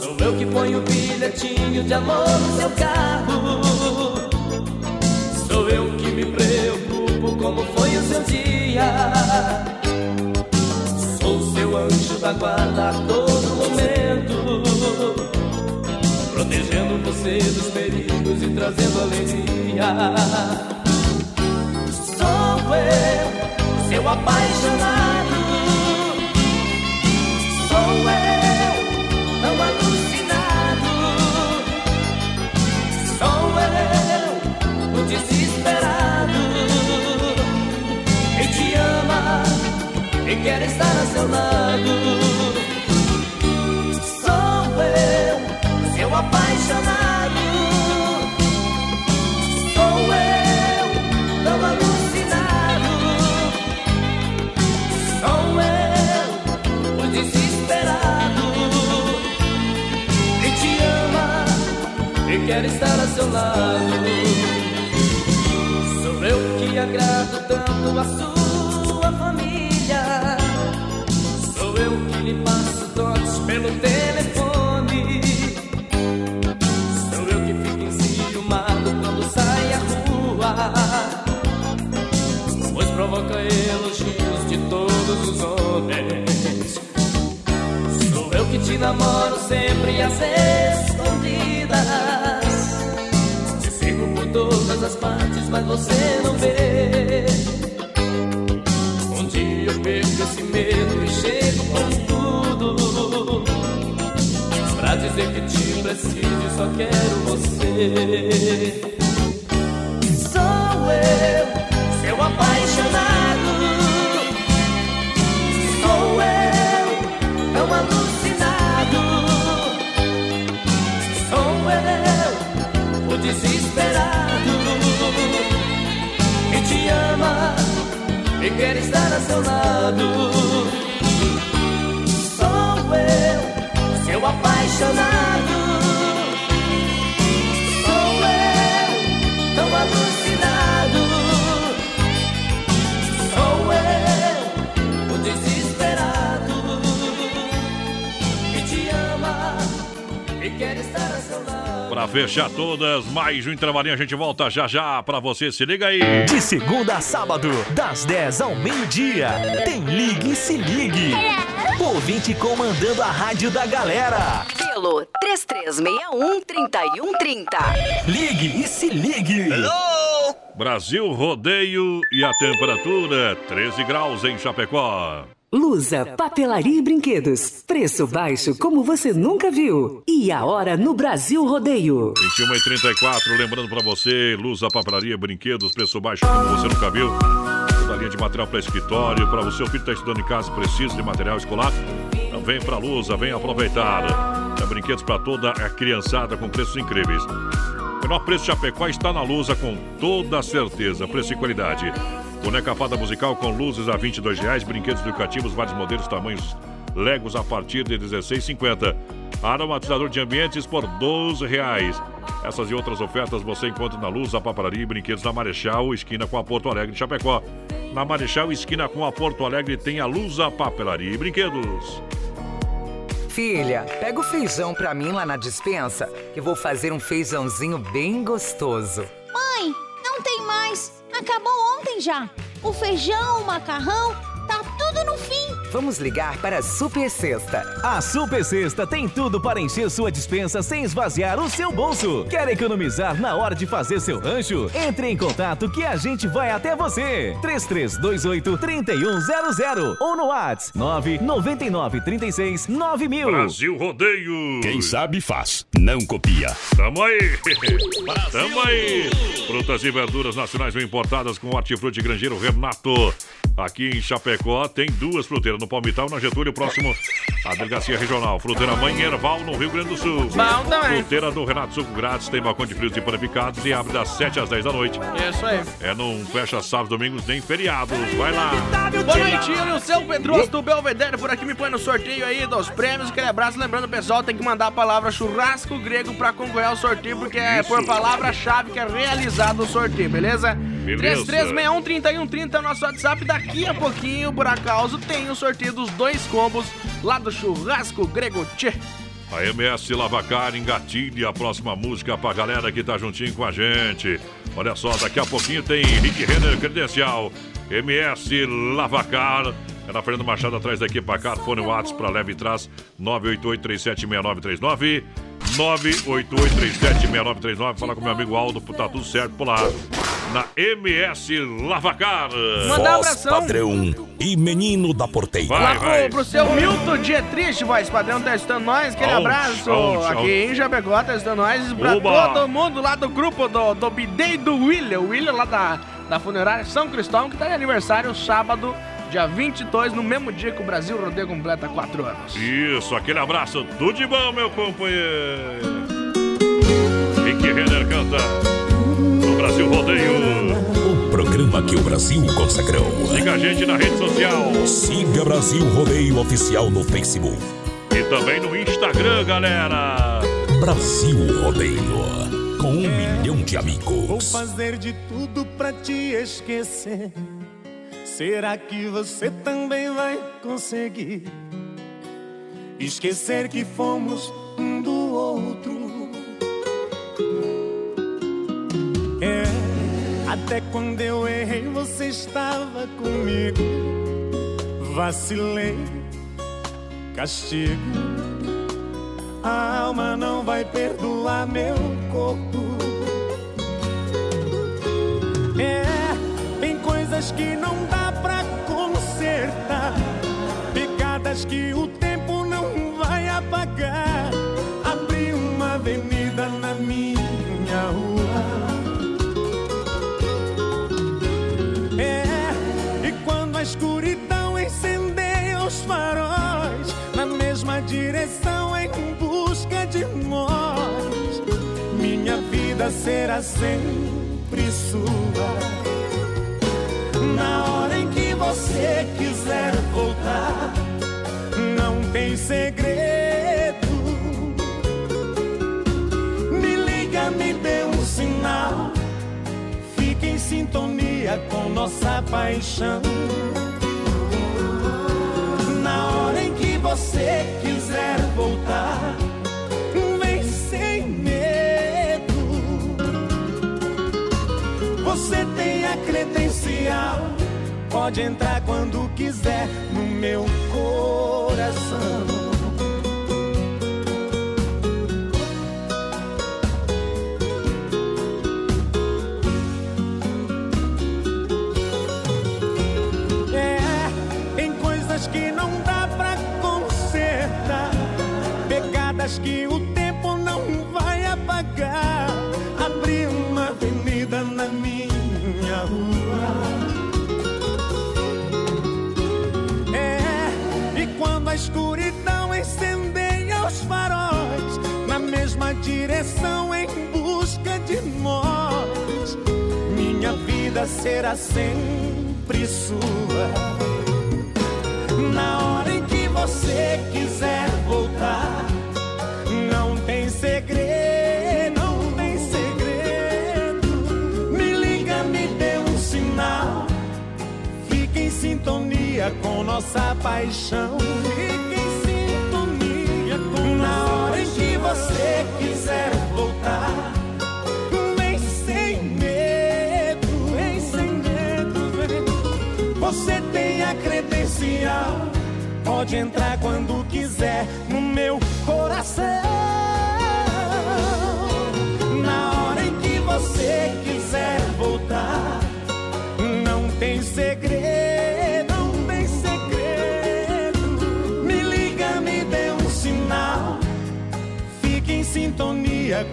Sou eu que ponho o bilhetinho de amor no seu carro. Sou eu que me preocupo como foi o seu dia. Sou seu anjo da guarda todo dos perigos e trazendo alegria. Sou eu, seu apaixonado. Sou eu, tão alucinado. Sou eu, o desesperado. Quem te ama e quer estar a seu lado. Quer estar a seu lado. Sou eu que agrado tanto a sua família. Sou eu que lhe passo te namoro sempre às escondidas. Te sigo por todas as partes, mas você não vê. Um dia eu perco esse medo e chego com tudo. Pra dizer que te preciso e só quero você. Quer estar a seu lado. Sou eu, seu apaixonado. Sou eu, tão alucinado. Pra fechar todas, mais um trabalhinho, a gente volta já já pra você, se liga aí. De segunda a sábado, das 10 ao meio-dia, tem Ligue e Se Ligue. Ouvinte comandando a rádio da galera. Pelo 3361-3130. Ligue e Se Ligue. Brasil Rodeio e a temperatura 13 graus em Chapecó. Lusa, papelaria e brinquedos. Preço baixo como você nunca viu. E a hora no Brasil Rodeio. 21 e 34, lembrando pra você, Lusa, papelaria, brinquedos, preço baixo como você nunca viu. Toda linha de material para escritório, para você, o filho está estudando em casa, precisa de material escolar. Então vem pra Lusa, vem aproveitar. Tem brinquedos para toda a criançada com preços incríveis. O menor preço de Chapecó está na Lusa com toda certeza, preço e qualidade. Boneca fada musical com luzes a 22 reais, brinquedos educativos, vários modelos, tamanhos, legos a partir de R$ 16,50. Aromatizador de ambientes por 12 reais. Essas e outras ofertas você encontra na Luz, a Papelaria e Brinquedos na Marechal, esquina com a Porto Alegre, Chapecó. Na Marechal, esquina com a Porto Alegre, tem a Luz, a Papelaria e Brinquedos. Filha, pega o feijão pra mim lá na dispensa, que vou fazer um feijãozinho bem gostoso. Mãe, não tem mais. Acabou ontem já. O feijão, o macarrão, tá tudo no fim. Vamos ligar para a Super Sexta. A Super Sexta tem tudo para encher sua dispensa sem esvaziar o seu bolso. Quer economizar na hora de fazer seu rancho? Entre em contato que a gente vai até você. 3328 3100 ou no WhatsApp 999 36 9000. Brasil Rodeio. Quem sabe faz, não copia. Tamo aí. Tamo aí. Frutas e verduras nacionais bem importadas com hortifruti grangeiro Renato. Aqui em Chapecó tem duas fruteiras no Palmital, na Getúlio, próximo à delegacia regional. Fruteira Mãe Erval, no Rio Grande do Sul. Bom também. Fruteira do Renato Suco Grátis, tem balcão de frios e panificados e abre das 7 às 10 da noite. Isso aí. É, não fecha sábados, domingos nem feriados. Vai lá. Boa noite, o seu Pedroso do Belvedere por aqui me põe no sorteio aí dos prêmios. Aquele abraço, lembrando, pessoal, tem que mandar a palavra churrasco grego pra concorrer ao sorteio, porque é Isso. por palavra-chave que é realizado o sorteio, beleza? Beleza. 3361-3130 é o nosso WhatsApp. Daqui a pouquinho, por acaso, tem o sorteio dos dois combos lá do churrasco grego. Tchê. A MS Lavacar engatilha a próxima música pra galera que tá juntinho com a gente. Olha só, daqui a pouquinho tem Rick Renner Credencial. MS Lavacar. É na Fernando Machado, atrás daqui pra cá. Fone WhatsApp pra leve e traz 988-376939. 988-376939. Fala com meu amigo Aldo, tá tudo certo por lá. Na MS Lavacar. Mandar um abração. padrão e menino da porteira. Lá pro, pro seu Milton Dietrich, voz padrão, testando nós. Aquele abraço aqui em Jabegó, testando nós. Pra Oba. todo mundo lá do grupo do, do Bidei do William. O William lá da, da funerária São Cristóvão, que tá de aniversário sábado, dia 22, no mesmo dia que o Brasil Rodeio completa 4 anos. Isso, aquele abraço. Tudo de bom, meu companheiro. Rick Renner canta no Brasil Rodeio. O programa que o Brasil consagrou. Siga a gente na rede social Siga Brasil Rodeio Oficial no Facebook. e também no Instagram, galera. Brasil Rodeio. Com um milhão de Vou amigos. fazer de tudo pra te esquecer. Será que você também vai conseguir esquecer que fomos um do outro? É, até quando eu errei, você estava comigo. Vacilei, castigo. A alma não vai perdoar meu corpo. É, coisas que não dá pra consertar. Pegadas que o tempo não vai apagar. Abri uma avenida na minha rua. É, e quando a escuridão incendeia os faróis, na mesma direção em busca de nós, minha vida será sempre sua. Você quiser voltar, não tem segredo. Me liga, me dê um sinal. Fique em sintonia com nossa paixão. Pode entrar quando quiser no meu coração. Direção em busca de nós, minha vida será sempre sua. Na hora em que você quiser voltar, não tem segredo, não tem segredo. Me liga, me dê um sinal. Fique em sintonia com nossa paixão. Fique você quiser voltar, vem sem medo, vem sem medo, vem. Você tem a credencial, Pode entrar quando quiser no meu coração.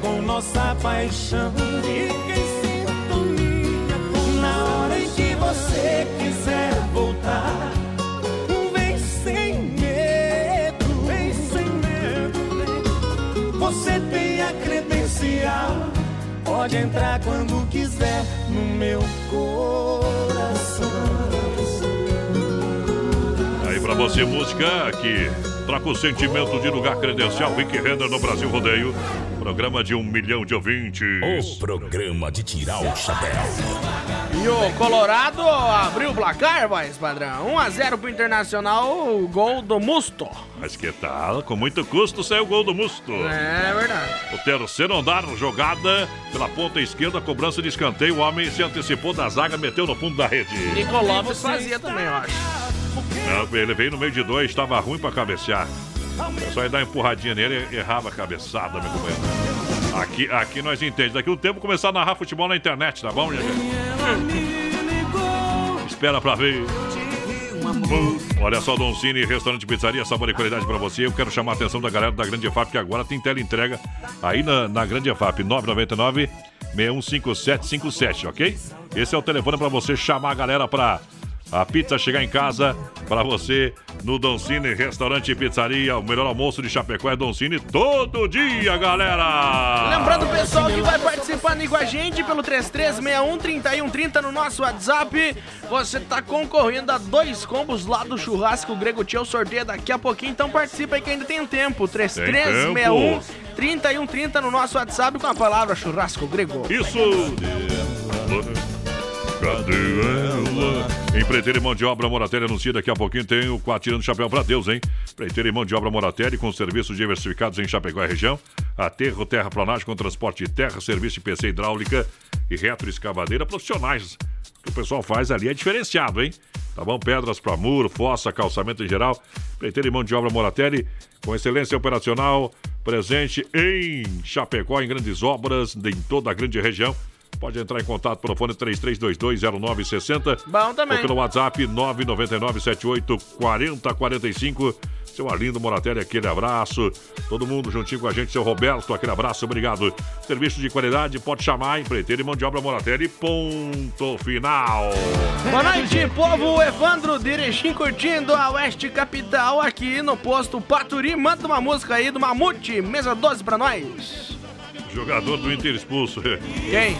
Com nossa paixão. Fique em sintonia com Na hora em que você quiser voltar, vem sem medo, vem sem medo. Você tem a credencial, pode entrar quando quiser no meu coração. Aí pra você, música que troca o sentimento de lugar credencial. Vicky Render no Brasil Rodeio. Programa de um milhão de ouvintes. O programa de tirar o chapéu. E o Colorado abriu o placar, voz padrão. 1x0 pro Internacional, o gol do Musto. Mas que tal? Com muito custo saiu o gol do Musto. É verdade. O terceiro andar, jogada pela ponta esquerda, cobrança de escanteio. O homem se antecipou da zaga, meteu no fundo da rede. Nico Lopes fazia também, eu acho. Não, ele veio no meio de dois, estava ruim pra cabecear. É só ia dar uma empurradinha nele e errava a cabeçada, meu companheiro. Aqui, aqui nós entendemos. Daqui um tempo começar a narrar futebol na internet, tá bom, gente? Espera pra ver. Olha só, Don Cine, restaurante pizzaria, sabor e qualidade pra você. Eu quero chamar a atenção da galera da Grande EFAP, que agora tem tela entrega aí na, na Grande EFAP, 999 615757, ok? Esse é o telefone pra você chamar a galera pra a pizza chegar em casa pra você no Don Cine Restaurante e Pizzaria. O melhor almoço de Chapecó é Don Cine todo dia, galera! Lembrando o pessoal que vai participando aí com a gente pelo 3361-3130 no nosso WhatsApp. Você tá concorrendo a dois combos lá do churrasco Grego Tio. Sorteio daqui a pouquinho, então participa aí que ainda tem tempo. 3361 3130 no nosso WhatsApp com a palavra churrasco grego. Isso! Cadê ela? Empreiteiro e mão de obra Moratelli anuncia daqui a pouquinho tem o Quatirando Chapéu pra Deus, hein? Empreiteiro e mão de obra Moratelli com serviços diversificados em Chapecó e região. Aterro, terraplanagem com transporte de terra, serviço de PC hidráulica e retroescavadeira profissionais. O que o pessoal faz ali é diferenciado, hein? Tá bom? Pedras para muro, fossa, calçamento em geral. Empreiteiro e mão de obra Moratelli com excelência operacional, presente em Chapecó, em grandes obras, em toda a grande região. Pode entrar em contato pelo fone 33220960. Bom também. Ou pelo WhatsApp 999784045. Seu Arlindo Moratelli, aquele abraço. Todo mundo juntinho com a gente, seu Roberto, aquele abraço, obrigado. Serviço de qualidade, pode chamar, empreiteiro e mão de obra Moratelli, ponto final. Boa noite, povo. Evandro Direchim curtindo a Oeste Capital aqui no posto Paturi. Manda uma música aí do Mamute, mesa 12 pra nós. Jogador do Inter expulso. Quem?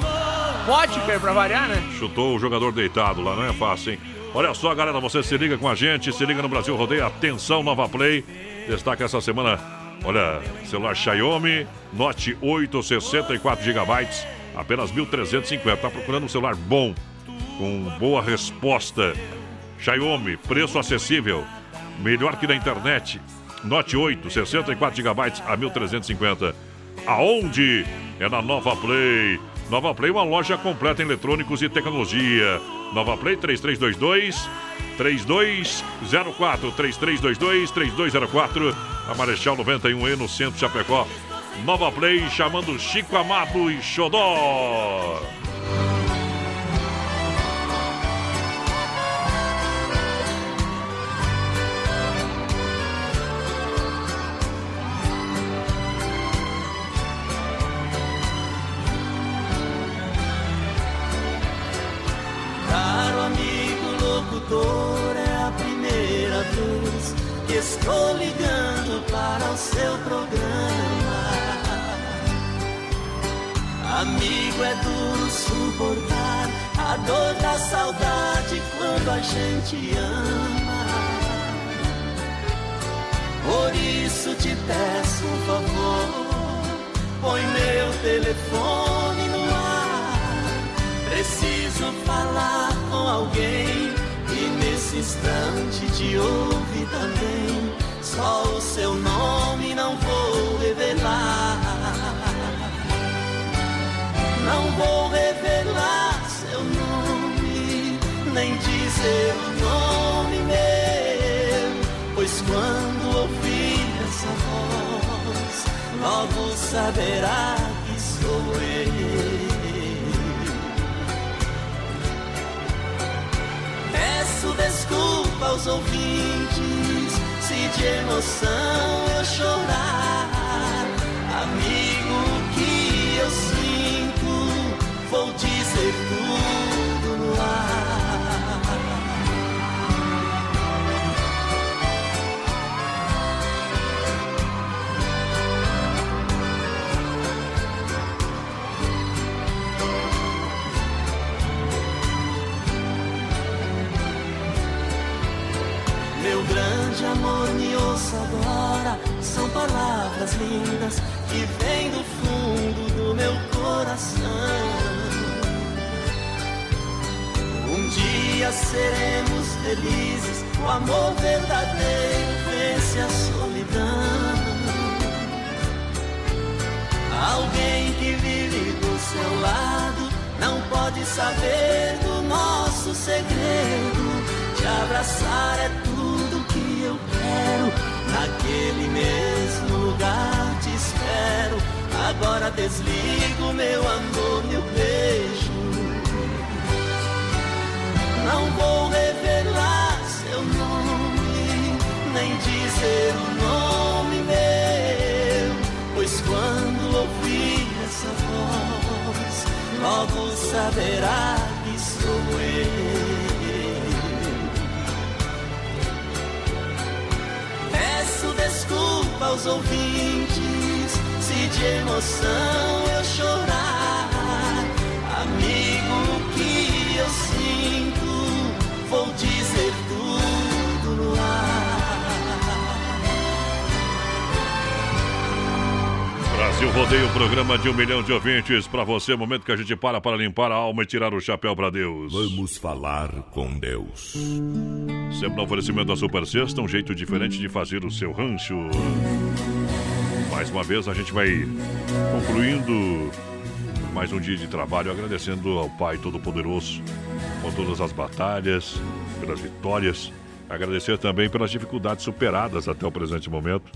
Potker pra variar, né? Chutou o jogador deitado lá, não é fácil, hein? Olha só, galera, você se liga com a gente, se liga no Brasil Rodeio. Atenção, Nova Play. Destaca essa semana, olha, celular Xiaomi Note 8, 64 GB, apenas 1.350. Tá procurando um celular bom, com boa resposta. Xiaomi, preço acessível, melhor que na internet. Note 8, 64 GB a 1.350. Aonde? É na Nova Play. Nova Play, uma loja completa em eletrônicos e tecnologia. Nova Play 3322 3204 3322 3204 a Marechal 91E no centro de Chapecó. Nova Play chamando Chico Amado e Xodó. Estou ligando para o seu programa. Amigo, é duro suportar a dor da saudade quando a gente ama. Por isso te peço um favor, põe meu telefone no ar. Preciso falar com alguém e nesse instante te ouve também. Só o seu nome não vou revelar. Não vou revelar seu nome, nem dizer o nome meu, pois quando ouvir essa voz, logo saberá que sou eu. Peço desculpa aos ouvintes de emoção eu chorar. Amigo, o que eu sinto, vou dizer tudo ouça agora. São palavras lindas que vêm do fundo do meu coração. Um dia seremos felizes, o amor verdadeiro vence a solidão. Alguém que vive do seu lado não pode saber do nosso segredo. Te abraçar é tudo. Naquele mesmo lugar te espero. Agora desligo meu amor, meu beijo. Não vou revelar seu nome, nem dizer o nome meu. Pois quando ouvir essa voz, logo saberá desculpa aos ouvintes se de emoção eu chorar. Amigo, Brasil Rodeio, programa de um milhão de ouvintes. Pra você, momento que a gente para para limpar a alma e tirar o chapéu pra Deus. Vamos falar com Deus. Sempre no oferecimento da Super Sexta, um jeito diferente de fazer o seu rancho. Mais uma vez, a gente vai concluindo mais um dia de trabalho, agradecendo ao Pai Todo-Poderoso por todas as batalhas, pelas vitórias. Agradecer também pelas dificuldades superadas até o presente momento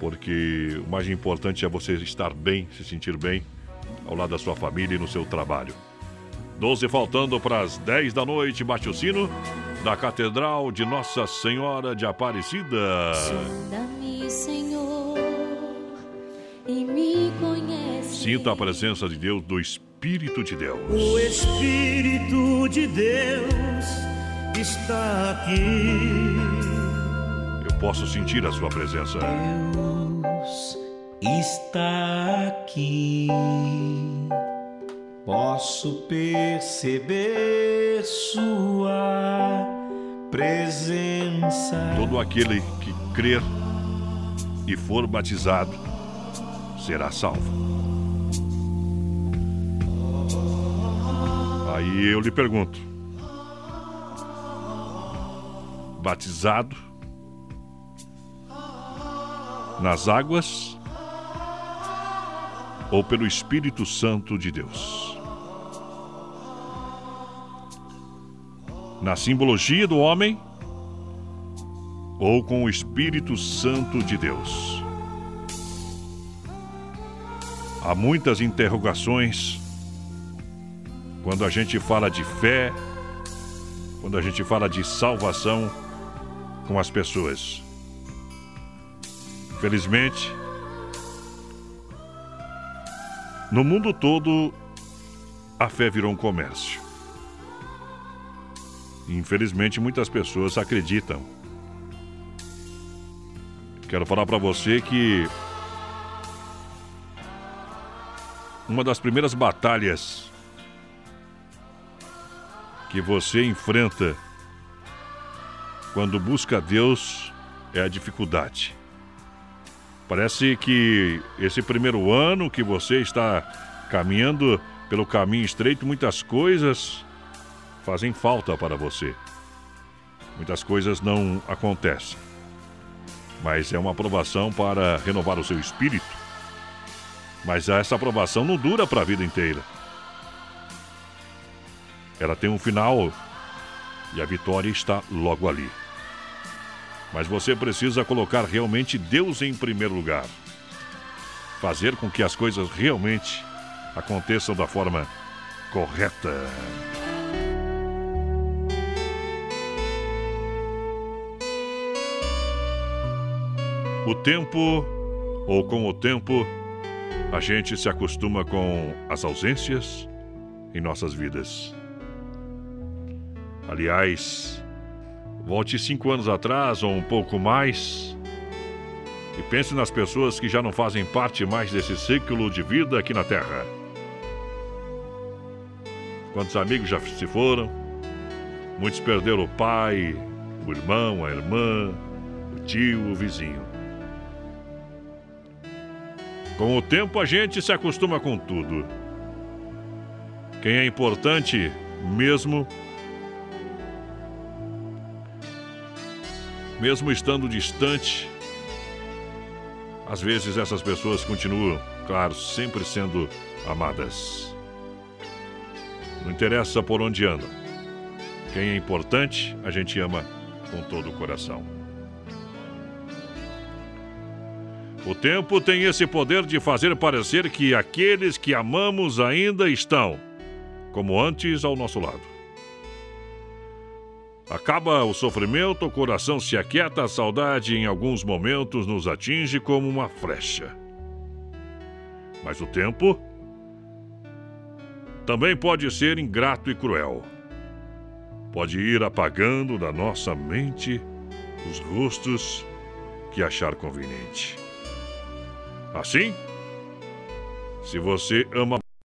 porque o mais importante é você estar bem, se sentir bem ao lado da sua família e no seu trabalho. 12 faltando para as 10 da noite, bate o sino da Catedral de Nossa Senhora de Aparecida. Sonda-me, Senhor, e me conhece. Sinta a presença de Deus, do Espírito de Deus. O Espírito de Deus está aqui. Eu posso sentir a sua presença. Deus está aqui. Posso perceber sua presença. Todo aquele que crer e for batizado será salvo. Aí eu lhe pergunto: batizado nas águas ou pelo Espírito Santo de Deus? Na simbologia do homem ou com o Espírito Santo de Deus? Há muitas interrogações quando a gente fala de fé, quando a gente fala de salvação com as pessoas. Felizmente, no mundo todo, a fé virou um comércio. Infelizmente, muitas pessoas acreditam. Quero falar para você que uma das primeiras batalhas que você enfrenta quando busca Deus é a dificuldade. Parece que esse primeiro ano que você está caminhando pelo caminho estreito, muitas coisas fazem falta para você. Muitas coisas não acontecem. Mas é uma aprovação para renovar o seu espírito. Mas essa aprovação não dura para a vida inteira. Ela tem um final e a vitória está logo ali. Mas você precisa colocar realmente Deus em primeiro lugar. Fazer com que as coisas realmente aconteçam da forma correta. O tempo, ou com o tempo, a gente se acostuma com as ausências em nossas vidas. Aliás, volte cinco anos atrás ou um pouco mais e pense nas pessoas que já não fazem parte mais desse ciclo de vida aqui na Terra. Quantos amigos já se foram? Muitos perderam o pai, o irmão, a irmã, o tio, o vizinho. Com o tempo a gente se acostuma com tudo. Quem é importante mesmo, mesmo estando distante, às vezes essas pessoas continuam, claro, sempre sendo amadas. Não interessa por onde andam. Quem é importante, a gente ama com todo o coração. O tempo tem esse poder de fazer parecer que aqueles que amamos ainda estão, como antes, ao nosso lado. Acaba o sofrimento, o coração se aquieta, a saudade em alguns momentos nos atinge como uma flecha. Mas o tempo também pode ser ingrato e cruel. Pode ir apagando da nossa mente os rostos que achar conveniente. Assim, se você ama